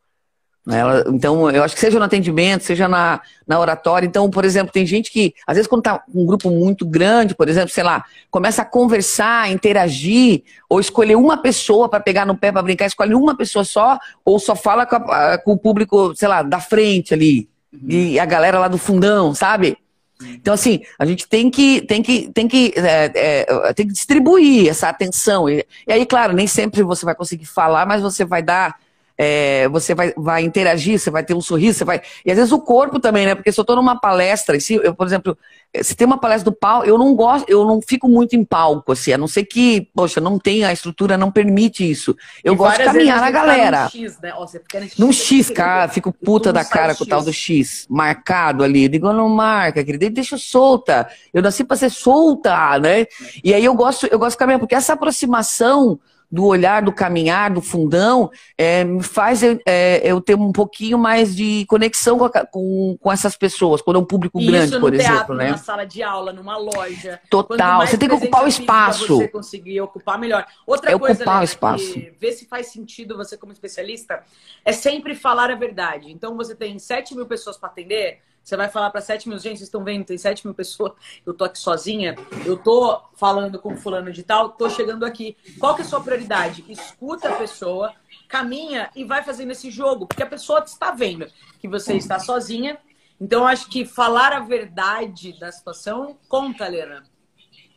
Ela, então, eu acho que seja no atendimento, seja na, na oratória. Então, por exemplo, tem gente que, às vezes, quando está um grupo muito grande, por exemplo, sei lá, começa a conversar, interagir, ou escolher uma pessoa para pegar no pé para brincar, escolhe uma pessoa só, ou só fala com, a, com o público, sei lá, da frente ali, uhum. e a galera lá do fundão, sabe? Então, assim, a gente tem que, tem que, tem que, é, é, tem que distribuir essa atenção. E, e aí, claro, nem sempre você vai conseguir falar, mas você vai dar é, você vai, vai interagir, você vai ter um sorriso, você vai. E às vezes o corpo também, né? Porque se eu estou numa palestra, se eu, por exemplo, se tem uma palestra do palco, eu não gosto, eu não fico muito em palco, assim, a não ser que, poxa, não tem, a estrutura não permite isso. Eu e gosto de caminhar na galera. Num X, né? Ó, você fica nesse num X, cara, fico puta da cara com o tal do X, marcado ali. Eu digo, não marca, querida, deixa solta. Eu nasci para ser solta, né? E aí eu gosto, eu gosto de caminhar, porque essa aproximação do olhar, do caminhar, do fundão, é, me faz eu, é, eu, ter um pouquinho mais de conexão com, a, com, com, essas pessoas, quando é um público Isso grande, por teatro, exemplo. Né? Numa sala de aula, numa loja. Total, você tem que ocupar o espaço. Você conseguir ocupar melhor. Outra é coisa, ocupar o espaço. Que vê se faz sentido você como especialista, é sempre falar a verdade. Então você tem 7 mil pessoas para atender, você vai falar para 7 mil, gente, vocês estão vendo, tem 7 mil pessoas, eu tô aqui sozinha, eu tô falando com fulano de tal, tô chegando aqui. Qual que é a sua prioridade? Escuta a pessoa, caminha e vai fazendo esse jogo, porque a pessoa está vendo que você está sozinha. Então, acho que falar a verdade da situação conta, Helena.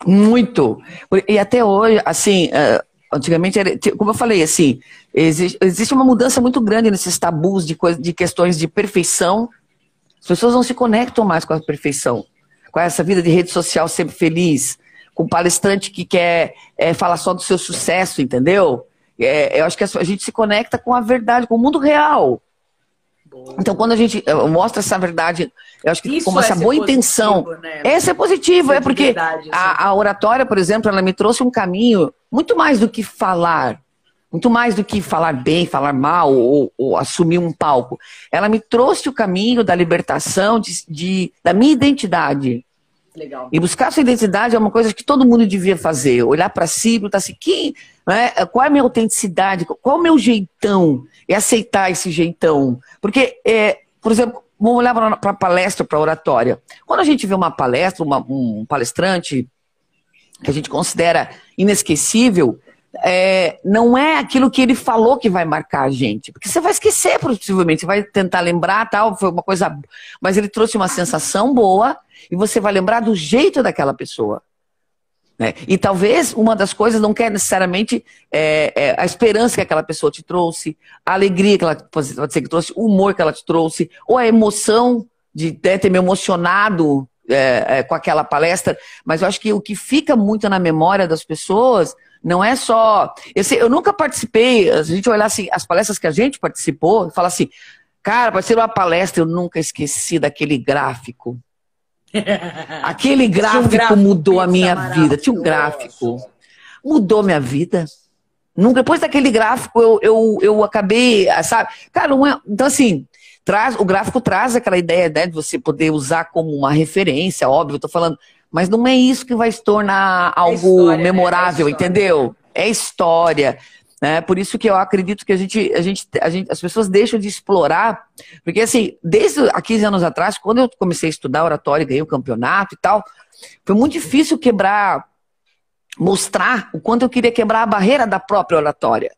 Muito. E até hoje, assim, eh, antigamente, como eu falei, assim, existe, existe uma mudança muito grande nesses tabus de, de questões de perfeição as pessoas não se conectam mais com a perfeição, com essa vida de rede social sempre feliz, com palestrante que quer é, falar só do seu sucesso, entendeu? É, eu acho que a gente se conecta com a verdade, com o mundo real. Boa. Então, quando a gente eh, mostra essa verdade, eu acho que Isso com essa é boa intenção. Né? Essa é positiva, é porque a, a oratória, por exemplo, ela me trouxe um caminho muito mais do que falar. Muito mais do que falar bem, falar mal ou, ou, assumir um palco. Ela me trouxe o caminho da libertação de, de, da minha identidade. Legal. E buscar sua identidade é uma coisa que todo mundo devia fazer. Olhar para si perguntar assim, quem, né, qual é a minha autenticidade? Qual é o meu jeitão? E aceitar esse jeitão. Porque, é, por exemplo, vamos olhar para a palestra, para a oratória. Quando a gente vê uma palestra, uma, um palestrante que a gente considera inesquecível, é, não é aquilo que ele falou que vai marcar a gente. Porque você vai esquecer, possivelmente. Você vai tentar lembrar, tal, foi uma coisa. Mas ele trouxe uma sensação boa e você vai lembrar do jeito daquela pessoa. Né? E talvez uma das coisas não quer necessariamente é, é, a esperança que aquela pessoa te trouxe, a alegria que ela pode ser que trouxe, o humor que ela te trouxe, ou a emoção de né, ter me emocionado é, é, com aquela palestra. Mas eu acho que o que fica muito na memória das pessoas não é só. Eu, sei, eu nunca participei, a gente olhar assim, as palestras que a gente participou, fala assim, cara, ser uma palestra, eu nunca esqueci daquele gráfico. Aquele gráfico, um gráfico mudou a minha vida. Tinha um gráfico. Mudou minha vida. Depois daquele gráfico, eu, eu, eu acabei, sabe? Cara, é... então assim, traz, o gráfico traz aquela ideia né, de você poder usar como uma referência, óbvio, eu tô falando, mas não é isso que vai se tornar é algo história, né? memorável, né? é entendeu? É história. Né? Por isso que eu acredito que a gente, a, gente, a gente, as pessoas deixam de explorar, porque assim, desde há 15 anos atrás, quando eu comecei a estudar oratória, ganhei o campeonato e tal, foi muito difícil quebrar, mostrar o quanto eu queria quebrar a barreira da própria oratória.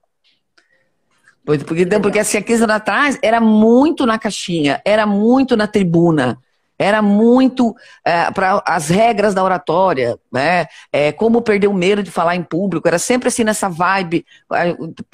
Porque, porque assim, há 15 anos atrás era muito na caixinha, era muito na tribuna. Era muito é, para as regras da oratória, né? É, como perder o medo de falar em público. Era sempre assim nessa vibe.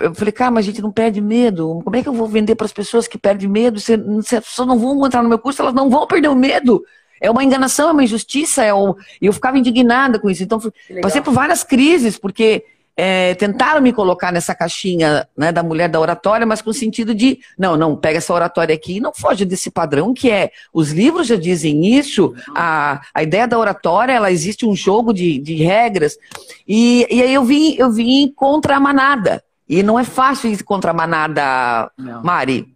Eu falei, cara, mas a gente não perde medo. Como é que eu vou vender para as pessoas que perdem medo? Se, se as pessoas não vão entrar no meu curso, elas não vão perder o medo. É uma enganação, é uma injustiça. É um... E eu ficava indignada com isso. Então, passei por várias crises, porque é, tentaram me colocar nessa caixinha né, da mulher da oratória, mas com o sentido de, não, não, pega essa oratória aqui e não foge desse padrão que é, os livros já dizem isso, a, a ideia da oratória, ela existe um jogo de, de regras, e, e aí eu vim, eu vim contra a manada, e não é fácil ir contra a manada, não. Mari,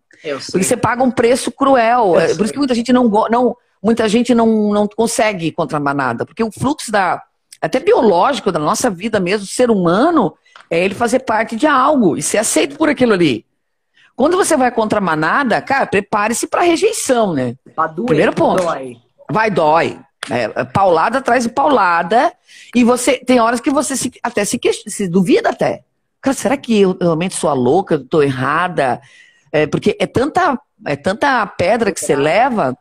porque você paga um preço cruel, é, por isso que muita gente não, não muita gente não, não consegue ir contra a manada, porque o fluxo da até biológico da nossa vida mesmo, ser humano, é ele fazer parte de algo e ser aceito por aquilo ali. Quando você vai contra a manada, cara, prepare-se para rejeição, né? Primeiro ponto. Dói. Vai, dói. É, é, paulada atrás de paulada. E você tem horas que você se, até se, se duvida até. Cara, será que eu realmente sou a louca? Estou errada? É, porque é tanta, é tanta pedra que você leva.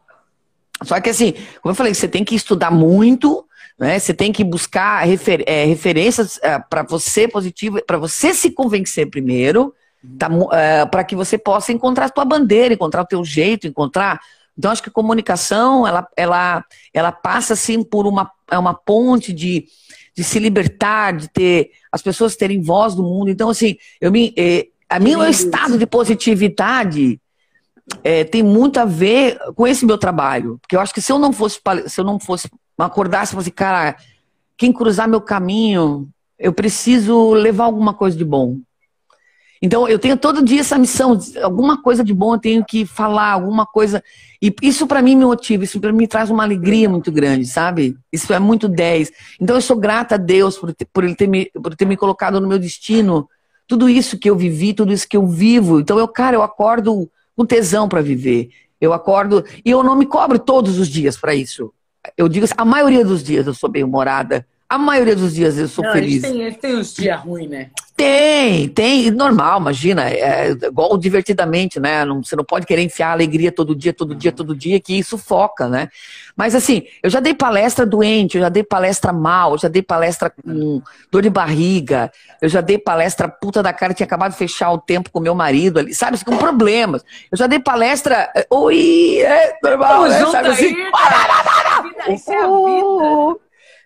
Só que assim, como eu falei, você tem que estudar muito, né? Você tem que buscar refer, é, referências é, para você positivo, para você se convencer primeiro, tá, é, para que você possa encontrar a tua bandeira, encontrar o teu jeito, encontrar. Então, acho que a comunicação ela, ela, ela passa assim por uma, é uma ponte de, de se libertar, de ter as pessoas terem voz do mundo. Então, assim, eu me, é, a meu estado de positividade é, tem muito a ver com esse meu trabalho. Porque eu acho que se eu não fosse, se eu não fosse acordasse e falasse, cara, quem cruzar meu caminho, eu preciso levar alguma coisa de bom. Então, eu tenho todo dia essa missão, alguma coisa de bom eu tenho que falar, alguma coisa. E isso para mim me motiva, isso para mim traz uma alegria muito grande, sabe? Isso é muito 10. Então, eu sou grata a Deus por, por, ele ter me, por ter me colocado no meu destino. Tudo isso que eu vivi, tudo isso que eu vivo. Então, eu, cara, eu acordo com tesão para viver. Eu acordo e eu não me cobro todos os dias para isso eu digo assim, a maioria dos dias eu sou bem humorada. A maioria dos dias eu sou não, feliz. Tem, tem uns dias ruins, né? Tem, tem, normal, imagina. É igual divertidamente, né? Não, você não pode querer enfiar alegria todo dia, todo dia, todo dia, que isso foca, né? Mas assim, eu já dei palestra doente, eu já dei palestra mal, eu já dei palestra com dor de barriga, eu já dei palestra puta da cara, tinha acabado de fechar o tempo com meu marido ali, sabe? Com problemas. Eu já dei palestra. Eh, oi, é normal, né? Sabe assim? Vida, isso é a vida.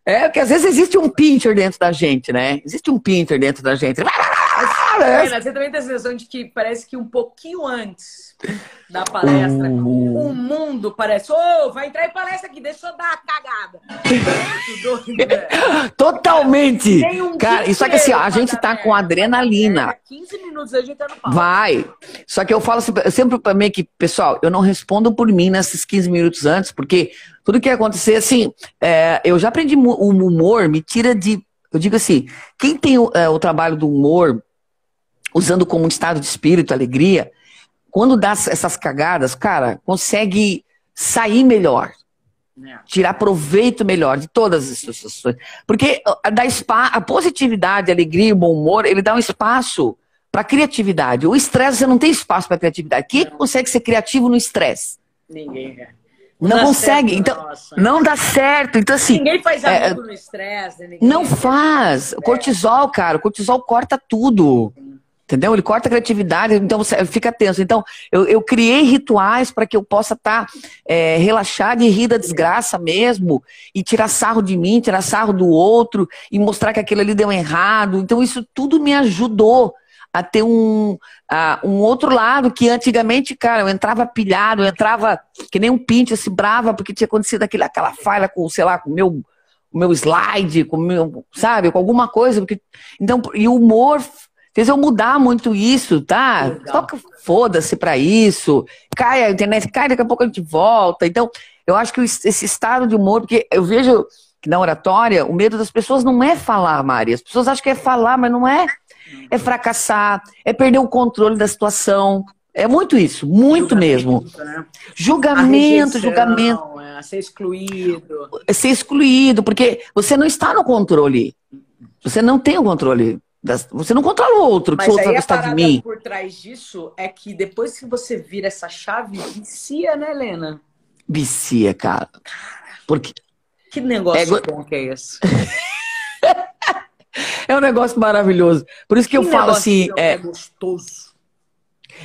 É, porque às vezes existe um pincher dentro da gente, né? Existe um pincher dentro da gente. Mas, você também tem a sensação de que parece que um pouquinho antes da palestra, o mundo parece, ô, oh, vai entrar em palestra aqui, deixa eu dar a cagada. Né? Totalmente. Um Cara, isso aqui assim, a gente tá com adrenalina. 15 minutos a gente tá no palco. Vai. Só que eu falo assim, eu sempre pra mim que, pessoal, eu não respondo por mim nesses 15 minutos antes, porque tudo que acontecer, assim, é, eu já aprendi o humor, me tira de. Eu digo assim, quem tem o, é, o trabalho do humor, usando como um estado de espírito, alegria, quando dá essas cagadas, cara, consegue sair melhor. É. Tirar proveito melhor de todas as situações. Porque dá spa, a positividade, a alegria, o bom humor, ele dá um espaço para criatividade. O estresse, você não tem espaço para criatividade. Quem não. consegue ser criativo no estresse? Ninguém. Não, não consegue, certo, então nossa. não dá certo. Então assim, ninguém faz é, amigo é, no estresse, né? Não faz. O cortisol, cara, o cortisol corta tudo. Entendeu? Ele corta a criatividade, então você fica tenso. Então, eu, eu criei rituais para que eu possa estar tá, é, relaxado e rir da desgraça mesmo, e tirar sarro de mim, tirar sarro do outro, e mostrar que aquilo ali deu errado. Então, isso tudo me ajudou a ter um, uh, um outro lado que antigamente, cara, eu entrava pilhado, eu entrava que nem um pinte, assim, brava, porque tinha acontecido aquele, aquela falha com, sei lá, com o meu, meu slide, com meu, sabe, com alguma coisa. Porque, então, e o humor fez eu mudar muito isso, tá? Só que foda-se pra isso. Cai a internet, cai, daqui a pouco a gente volta. Então, eu acho que esse estado de humor, porque eu vejo que na oratória, o medo das pessoas não é falar, Mari. As pessoas acham que é falar, mas não é. É fracassar, é perder o controle da situação. É muito isso, muito julgamento, mesmo. Né? Julgamento, rejeição, julgamento. É, ser excluído. É ser excluído, porque você não está no controle. Você não tem o controle você não controla o outro, Mas que o outro vai gostar de mim. por trás disso é que depois que você vira essa chave, vicia, né, Helena? Vicia, cara. Porque... Que negócio é... bom que é esse? é um negócio maravilhoso. Por isso que, que eu falo assim. É... é gostoso.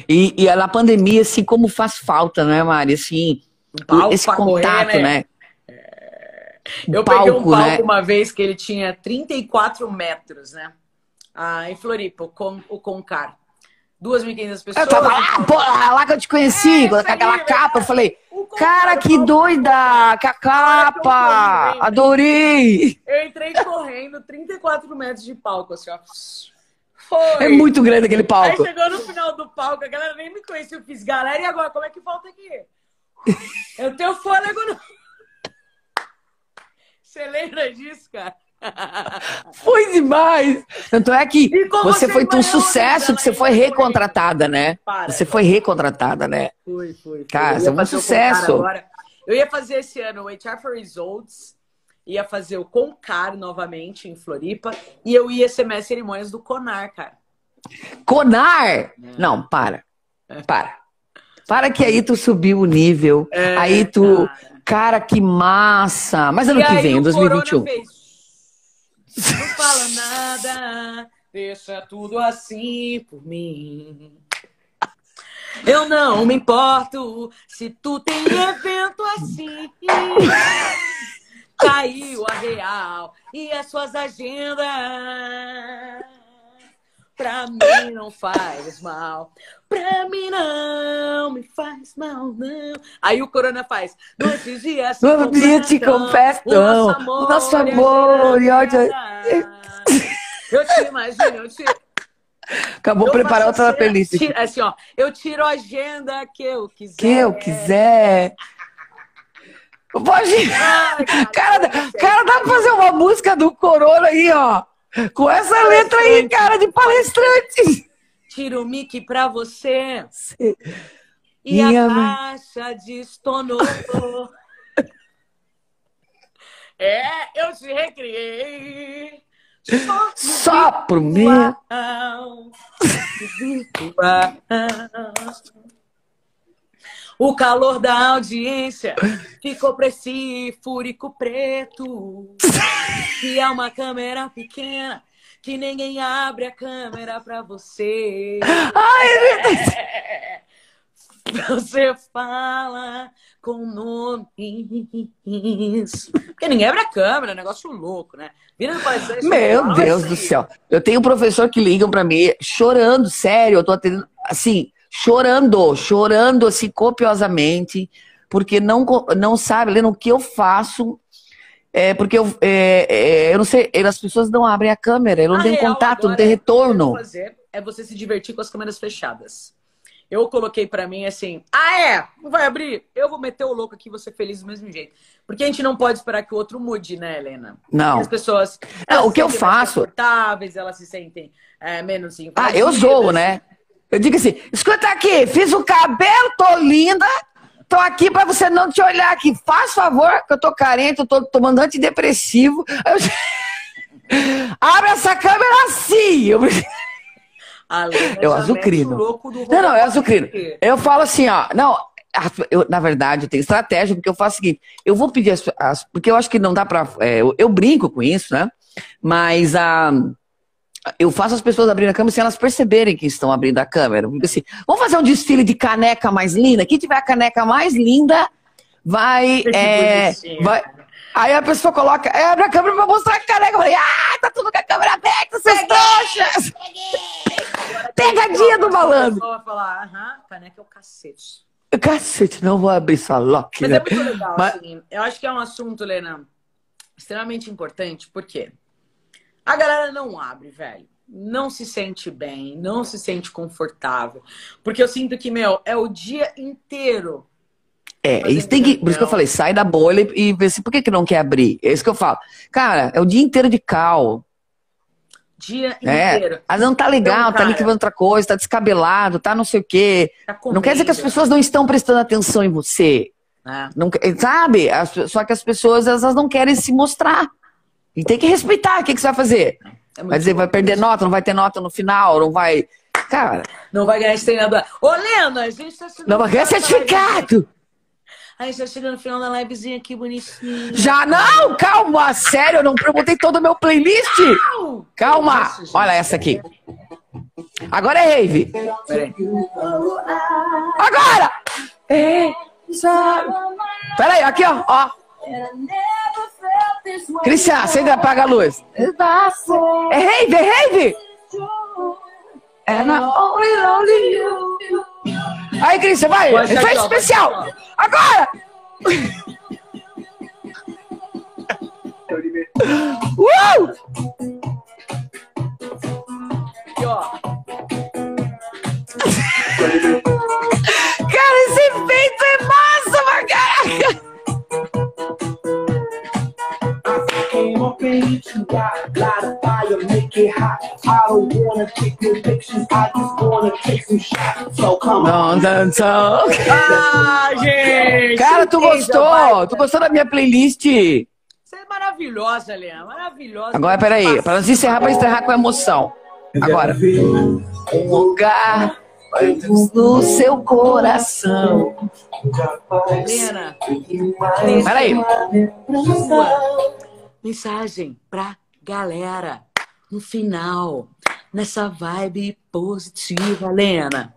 E, e na pandemia, assim, como faz falta, né, Mari? Assim, um esse contato, correr, né? né? É... Eu palco, peguei um palco né? uma vez que ele tinha 34 metros, né? Ah, em Floripa, com, o Concar. 2.500 pessoas. Eu tava lá, pô, lá que eu te conheci, é, com aquela aí, capa. Eu falei, cara, que doida! Que a capa! Adorei! Eu entrei correndo 34 metros de palco, assim, ó. Foi. É muito grande aquele palco. Aí chegou no final do palco, a galera nem me conhecia. Eu fiz, galera, e agora? Como é que falta aqui? Eu tenho fôlego no... Você lembra disso, cara? Foi demais! Tanto é que você, foi tão sucesso que você foi recontratada, né? Para, você foi recontratada, né? Foi, foi. Cara, você foi um sucesso. Eu ia fazer esse ano o HR for Results, ia fazer o Concar novamente em Floripa, e eu ia ser mestre cerimônias do Conar, cara. Conar? É. Não, para. É. Para. Para que aí tu subiu o nível. É, aí tu. Cara. cara. que massa! Mas ano e que vem, 2021. Fez não fala nada, deixa tudo assim por mim. Eu não me importo se tu tem evento assim. Caiu a real e as suas agendas. Pra mim não faz mal. Pra mim não me faz mal, não. Aí o Corona faz. Noites dias No dia te confesso. O nosso amor, o nosso amor e ódio. Eu te imagino, eu te. Acabou de preparar outra assim, playlist. Assim, ó, eu tiro a agenda que eu quiser. Que eu quiser. Pode. Ai, cara, cara, cara, dá pra fazer uma música do Corona aí, ó. Com essa letra aí, cara, de palestrante. Tiro o mic pra você. Sim. E Minha a caixa destonou. é, eu te recriei. Só, Só pro meu. O calor da audiência ficou pra esse fúrico preto. Que é uma câmera pequena que ninguém abre a câmera pra você. Ai, é. Você fala com nomes. Porque ninguém abre a câmera, é negócio louco, né? Vira Meu Deus do céu. Eu tenho um professor que ligam para mim chorando, sério. Eu tô atendendo, assim, chorando, chorando assim copiosamente, porque não, não sabe, lendo o que eu faço. É porque eu, é, é, eu não sei, as pessoas não abrem a câmera, eu não tenho contato, não tem retorno. Fazer é você se divertir com as câmeras fechadas. Eu coloquei para mim assim: ah, é? Não vai abrir? Eu vou meter o louco aqui, você feliz do mesmo jeito. Porque a gente não pode esperar que o outro mude, né, Helena? Não. As pessoas. Não, o que eu faço. confortáveis, elas se sentem é, menos Ah, eu sou, né? Eu digo assim: escuta aqui, fiz o cabelo, tô linda, tô aqui para você não te olhar aqui. Faz favor, que eu tô carente, eu tô tomando antidepressivo. Eu... Abre essa câmera assim! Eu eu azucrino. Não, não, é azucrino. Eu falo assim, ó, não, eu, na verdade, eu tenho estratégia, porque eu faço o seguinte, eu vou pedir as, as porque eu acho que não dá pra, é, eu, eu, brinco com isso, né, mas a... eu faço as pessoas abrirem a câmera sem elas perceberem que estão abrindo a câmera. Assim, vamos fazer um desfile de caneca mais linda? Quem tiver a caneca mais linda vai. É, vai aí a pessoa coloca, é, abre a câmera pra mostrar a caneca. Eu falei, ah, tá tudo com a câmera aberta, seus trouxas! Peguei! Pegadinha do malandro. A vai falar, aham, caneca é o cacete. Cacete, não vou abrir sua lock. Mas é né? é muito legal, Mas... assim. Eu acho que é um assunto, Lena, extremamente importante, porque a galera não abre, velho. Não se sente bem, não se sente confortável. Porque eu sinto que, meu, é o dia inteiro é, isso tem que. Por isso que eu falei, sai da bolha e vê se por que, que não quer abrir. É isso que eu falo. Cara, é o dia inteiro de cal dia é, inteiro. Vezes não tá legal, então, tá ali que outra coisa, tá descabelado, tá não sei o quê. Tá não quer dizer que as pessoas não estão prestando atenção em você. É. Não, sabe? Só que as pessoas, elas não querem se mostrar. E tem que respeitar. O que, que você vai fazer? É vai dizer, vai perder nota, não vai ter nota no final, não vai. Cara. Não vai ganhar esse treinador. Ô, Lena, a gente tá Não vai ganhar certificado. Aí já chega no final da livezinha aqui, bonitinho. Já não? Calma, sério, eu não perguntei todo o meu playlist. Calma. Olha essa aqui. Agora é rave. Peraí. Agora! É, Peraí, aqui, ó. ó. Cristian, acende e apaga a luz. É rave, é rave! Only lonely you. Aí, Cris, você vai. Efeito especial. Agora! uh! On. Não, não, Ah, gente! Cara, tu gostou? Tu gostou da minha playlist? Você é maravilhosa, Leandro. Maravilhosa. Agora, peraí. Para nós encerrar, para encerrar com emoção. Agora. Um lugar no seu coração. Helena, peraí mensagem pra galera no final, nessa vibe positiva, Lena.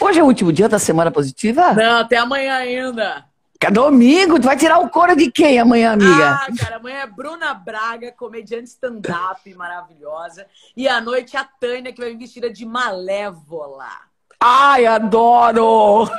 Hoje é o último dia da semana positiva? Não, até amanhã ainda. É domingo, tu vai tirar o couro de quem amanhã, amiga? Ah, cara, amanhã é Bruna Braga, comediante stand-up maravilhosa. E à noite a Tânia, que vai vir vestida de malévola. Ai, adoro!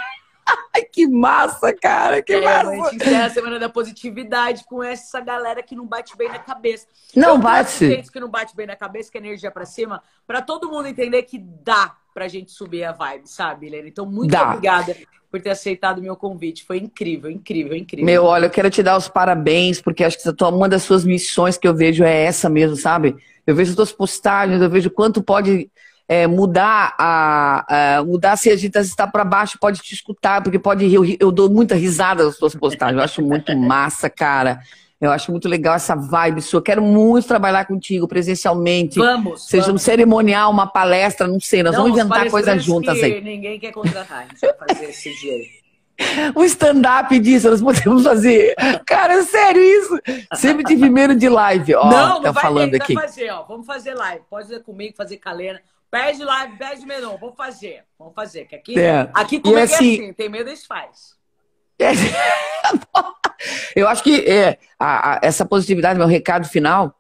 Ai, que massa, cara, que é, massa. A gente encerra a semana da positividade com essa galera que não bate bem na cabeça. Não Eu bate. que não bate bem na cabeça, que é energia pra cima, pra todo mundo entender que dá pra gente subir a vibe, sabe, Helena? Então, muito dá. obrigada por ter aceitado o meu convite. Foi incrível, incrível, incrível. Meu, olha, eu quero te dar os parabéns, porque acho que uma das suas missões que eu vejo é essa mesmo, sabe? Eu vejo as tuas postagens, eu vejo quanto pode é, mudar a, a, mudar se a gente está para baixo pode te escutar porque pode eu, eu dou muita risada nas suas postagens eu acho muito massa cara eu acho muito legal essa vibe sua quero muito trabalhar contigo presencialmente vamos seja vamos. um cerimonial uma palestra não sei nós não, vamos inventar coisas juntas aí ninguém quer contratar a gente vai fazer esse dia aí um stand-up disso, nós podemos fazer. Cara, é sério isso. Sempre tive medo de live. Ó, não, tá não vai falando aqui. Fazer, ó. Vamos fazer live. Pode fazer comigo, fazer com a Lena. Pede live, pede menor. Vamos fazer. Vamos fazer. Que aqui, é. aqui como é, assim, é assim? Tem medo, eles faz. Eu acho que é, a, a, essa positividade, meu recado final,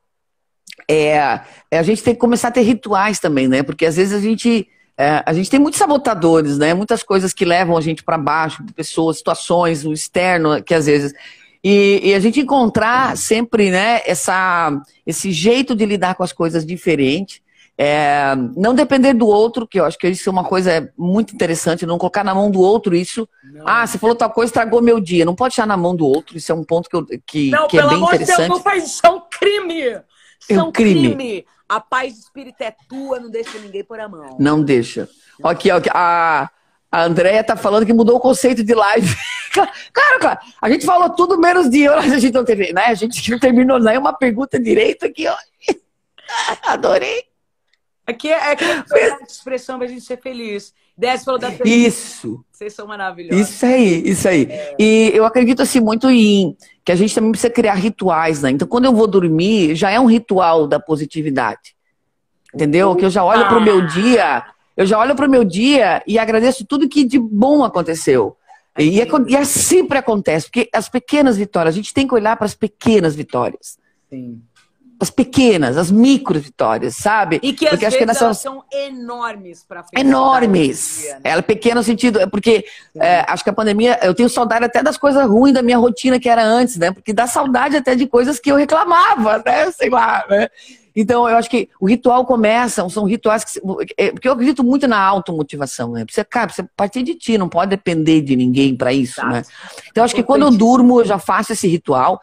é, é, a gente tem que começar a ter rituais também, né? Porque às vezes a gente é, a gente tem muitos sabotadores, né? Muitas coisas que levam a gente para baixo, pessoas, situações, o externo, que às vezes. E, e, a gente encontrar sempre, né, essa, esse jeito de lidar com as coisas diferente. É, não depender do outro, que eu acho que isso é uma coisa muito interessante, não colocar na mão do outro isso. Não. Ah, você falou tal coisa, estragou meu dia. Não pode deixar na mão do outro, isso é um ponto que, eu, que, não, que é bem interessante. Não, pelo amor de Deus, não faz isso, é um crime! É um crime. crime. A paz de espírito é tua, não deixa ninguém por a mão. Não deixa. Aqui, ó, a, a Andrea tá falando que mudou o conceito de live. Cara, cara, a gente falou tudo menos de horas, a gente não teve, né? A gente não terminou nenhuma pergunta direito aqui, ó. Adorei. Aqui é, é a expressão pra gente ser feliz. Desce falou da Isso. Vocês são maravilhosos. Isso aí, isso aí. É. E eu acredito assim muito em que a gente também precisa criar rituais, né? Então, quando eu vou dormir, já é um ritual da positividade. Entendeu? Que eu já olho para o meu dia, eu já olho para o meu dia e agradeço tudo que de bom aconteceu. E, é, e é sempre acontece, porque as pequenas vitórias, a gente tem que olhar para as pequenas vitórias. Sim as pequenas, as micro vitórias, sabe? E que porque às vezes elas são enormes para Enormes. Dia, né? Ela é pequena no sentido, é porque é, acho que a pandemia, eu tenho saudade até das coisas ruins da minha rotina que era antes, né? Porque dá saudade até de coisas que eu reclamava, né? Sei lá, né? Então, eu acho que o ritual começa, são rituais que. É, porque eu acredito muito na automotivação, né? Você, cara, você partir de ti, não pode depender de ninguém para isso, Exato. né? Então, eu acho que quando eu durmo, eu já faço esse ritual.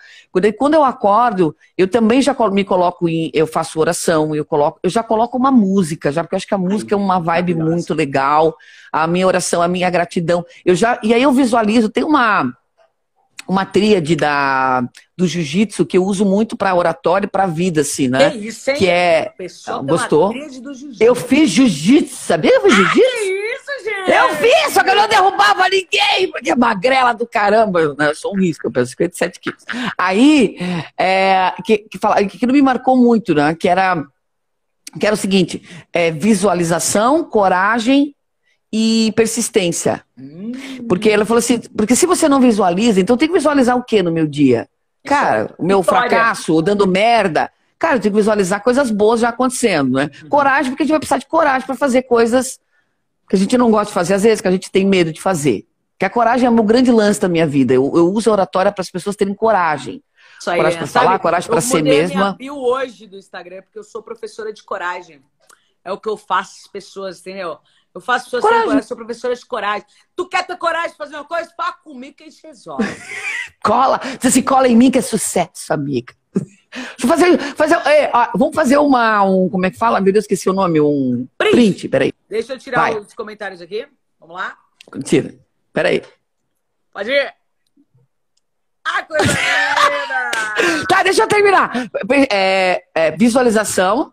Quando eu acordo, eu também já me coloco em. Eu faço oração, eu, coloco, eu já coloco uma música, já, porque eu acho que a música é uma vibe muito legal. A minha oração, a minha gratidão. Eu já, e aí eu visualizo, tem uma uma tríade da, do jiu-jitsu que eu uso muito para oratório e para vida, assim, né? Que isso, hein? Que é. Gostou? Eu fiz jiu-jitsu, sabia? Eu fiz jiu-jitsu? Que isso, gente? Eu fiz, só que eu não derrubava ninguém, porque é magrela do caramba. Né? Eu sou um risco, eu peso 57 quilos. Aí, é, que, que, fala, que não me marcou muito, né? Que era, que era o seguinte: é, visualização, coragem e persistência. Hum. Porque ela falou assim, porque se você não visualiza, então tem que visualizar o que no meu dia? Cara, o meu Vitória. fracasso, dando merda. Cara, eu tenho que visualizar coisas boas já acontecendo, né? Uhum. Coragem, porque a gente vai precisar de coragem para fazer coisas que a gente não gosta de fazer, às vezes, que a gente tem medo de fazer. Que a coragem é o meu grande lance da minha vida. Eu, eu uso a oratória para as pessoas terem coragem. Isso aí, coragem para falar, coragem para ser mesma. Eu hoje do Instagram porque eu sou professora de coragem. É o que eu faço as pessoas, entendeu? Eu faço pessoas coragem. coragem, sou professora de coragem. Tu quer ter coragem de fazer uma coisa? Fala comigo que a gente resolve. cola. Você se cola em mim que é sucesso, amiga. Deixa eu fazer. fazer é, ó, vamos fazer uma. Um, como é que fala? Meu Deus, esqueci o nome. Um print. print peraí. Deixa eu tirar Vai. os comentários aqui. Vamos lá? Tira. Peraí. Pode ir. Ah, coisa linda! tá, deixa eu terminar. É, é, visualização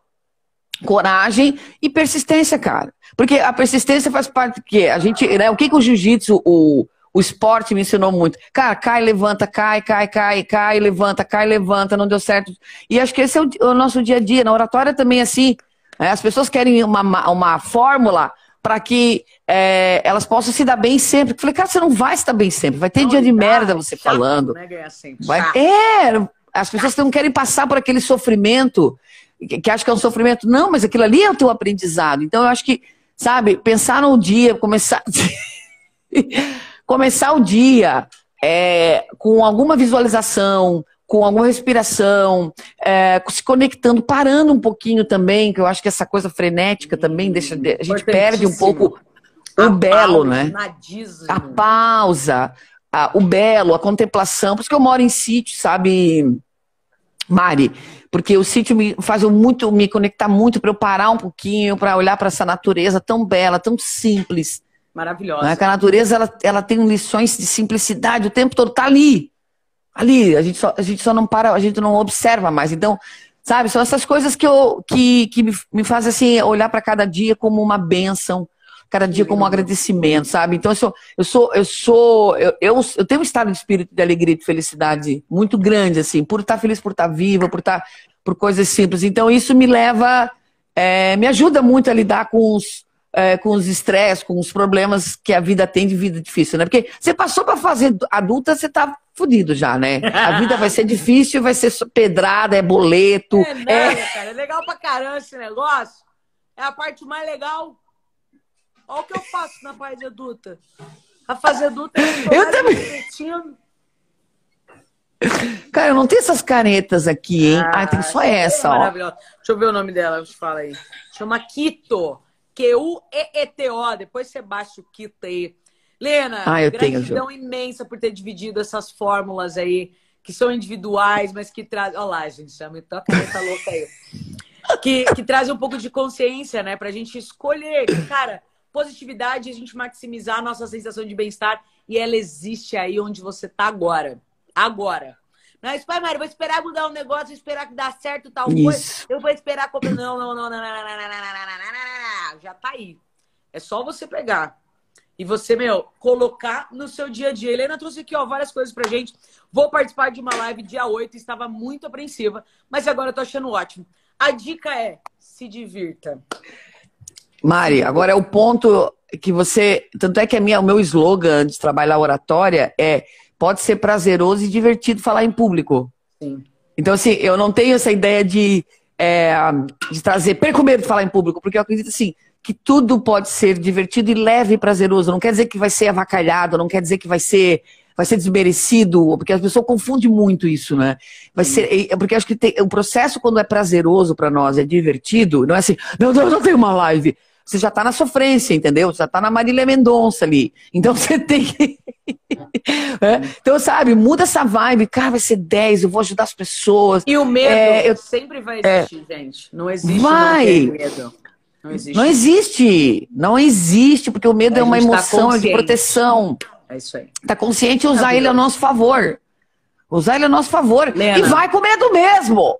coragem e persistência, cara. Porque a persistência faz parte do quê? A gente, né, o que, que o jiu-jitsu, o, o esporte me ensinou muito. Cara, cai, levanta, cai, cai, cai, cai, levanta, cai, levanta, não deu certo. E acho que esse é o, o nosso dia a dia. Na oratória também é assim. Né? As pessoas querem uma, uma fórmula para que é, elas possam se dar bem sempre. Eu falei, cara, você não vai se dar bem sempre. Vai ter não, dia de merda você chato, falando. Né, vai, é, as pessoas não querem passar por aquele sofrimento que acha que é um sofrimento. Não, mas aquilo ali é o teu aprendizado. Então eu acho que, sabe, pensar no dia, começar, começar o dia é, com alguma visualização, com alguma respiração, é, se conectando, parando um pouquinho também, que eu acho que essa coisa frenética também deixa. A gente perde um pouco o a belo, pausa, né? A pausa, a, o belo, a contemplação. Por isso que eu moro em sítio, sabe, Mari? Porque o sítio me faz muito, me conectar muito para eu parar um pouquinho, para olhar para essa natureza tão bela, tão simples. Maravilhosa. Né? Que a natureza ela, ela tem lições de simplicidade o tempo todo, tá ali. Ali, a gente, só, a gente só não para, a gente não observa mais. Então, sabe, são essas coisas que, eu, que, que me, me fazem assim, olhar para cada dia como uma bênção cada dia como um agradecimento, sabe? Então eu sou, eu sou, eu sou, eu, eu, eu, tenho um estado de espírito de alegria e de felicidade muito grande, assim, por estar feliz, por estar viva, por estar por coisas simples. Então isso me leva é, me ajuda muito a lidar com os, é, com os estresses, com os problemas que a vida tem de vida difícil, né? Porque você passou para fazer adulta, você tá fudido já, né? A vida vai ser difícil, vai ser pedrada, é boleto. É, é... cara. É legal pra caramba esse negócio. É a parte mais legal. Olha o que eu faço na parte adulta. A fase adulta é eu também. Cara, eu não tenho essas canetas aqui, hein? Ah, ah tem só essa, ó. Deixa eu ver o nome dela, te fala aí. Chama Kito. Q-U-E-E-T-O. Depois você baixa o Kito aí. Lena, ah, eu gratidão tenho, imensa por ter dividido essas fórmulas aí, que são individuais, mas que trazem. Olha lá, gente, já me toca essa louca aí. Que, que trazem um pouco de consciência, né? Pra gente escolher. Cara, positividade, a gente maximizar a nossa sensação de bem-estar e ela existe aí onde você tá agora. Agora. Não, espera, Mário, vou esperar mudar um negócio, vou esperar que dá certo tal coisa. Eu vou esperar. Não, não, não, não, não, não, não, não, não, não, já tá aí. É só você pegar e você, meu, colocar no seu dia a dia. Helena trouxe aqui, ó, várias coisas pra gente. Vou participar de uma live dia 8, estava muito apreensiva, mas agora eu tô achando ótimo. A dica é: se divirta. Mari, agora é o ponto que você. Tanto é que a minha, o meu slogan de trabalhar oratória é: pode ser prazeroso e divertido falar em público. Sim. Então, assim, eu não tenho essa ideia de, é, de trazer. Perco medo de falar em público, porque eu acredito assim que tudo pode ser divertido e leve e prazeroso. Não quer dizer que vai ser avacalhado, não quer dizer que vai ser vai ser desmerecido, porque as pessoas confundem muito isso, né? Vai ser, porque acho que tem, o processo quando é prazeroso para nós, é divertido, não é assim, meu Deus, não tem uma live. Você já tá na sofrência, entendeu? Você já tá na Marília Mendonça ali. Então você tem que. é? Então, sabe, muda essa vibe. Cara, vai ser 10, eu vou ajudar as pessoas. E o medo é, eu... sempre vai existir, é... gente. Não existe vai. medo. Não existe. Não existe. Não existe, porque o medo é uma tá emoção, tá é de proteção. É isso aí. Tá consciente e usar ele a nosso favor. Usar ele a nosso favor. Lena. E vai com medo mesmo.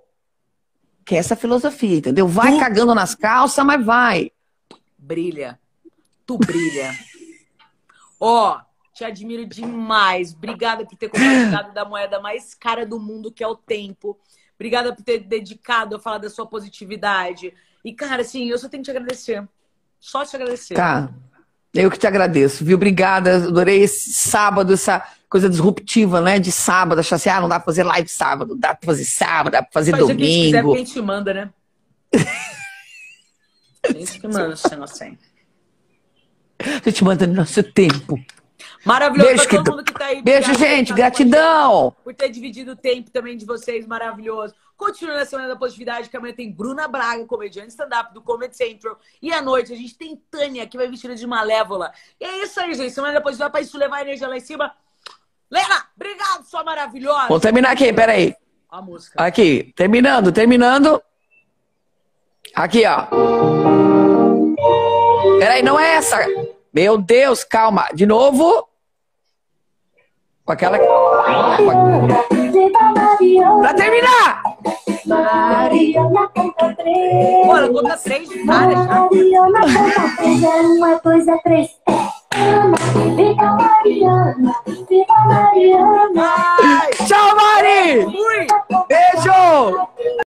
Que é essa filosofia, entendeu? Vai tu... cagando nas calças, mas vai. Brilha. Tu brilha. Ó, oh, te admiro demais. Obrigada por ter compartilhado da moeda mais cara do mundo, que é o tempo. Obrigada por ter dedicado a falar da sua positividade. E, cara, assim, eu só tenho que te agradecer. Só te agradecer. Tá. Eu que te agradeço, viu? Obrigada. Adorei esse sábado, essa coisa disruptiva, né? De sábado. Achar assim, ah, não dá pra fazer live sábado, dá pra fazer sábado, dá pra fazer Faz domingo. Se quiser, quem te manda, né? a gente que manda, sendo assim. A gente manda no nosso tempo. Maravilhoso Beijo, todo mundo que tá aí. Beijo, gente. Gratidão. Por ter dividido o tempo também de vocês. Maravilhoso. Continua na Semana da Positividade, que amanhã tem Bruna Braga, comediante stand-up do Comedy Central. E à noite a gente tem Tânia, que vai vestida de malévola. E é isso aí, gente. Semana da Positividade pra isso levar a energia lá em cima. Lena, obrigado, sua maravilhosa. Vamos terminar aqui, peraí. A música. Aqui, terminando, terminando. Aqui, ó. Peraí, não é essa. Meu Deus, calma. De novo. Com aquela. Pra terminar! Mariana conta três. Ela conta três de várias. Mariana conta três. É uma, dois, é três. É. Viva Mariana, viva Mariana. Tchau, Mari! Fui! Beijo!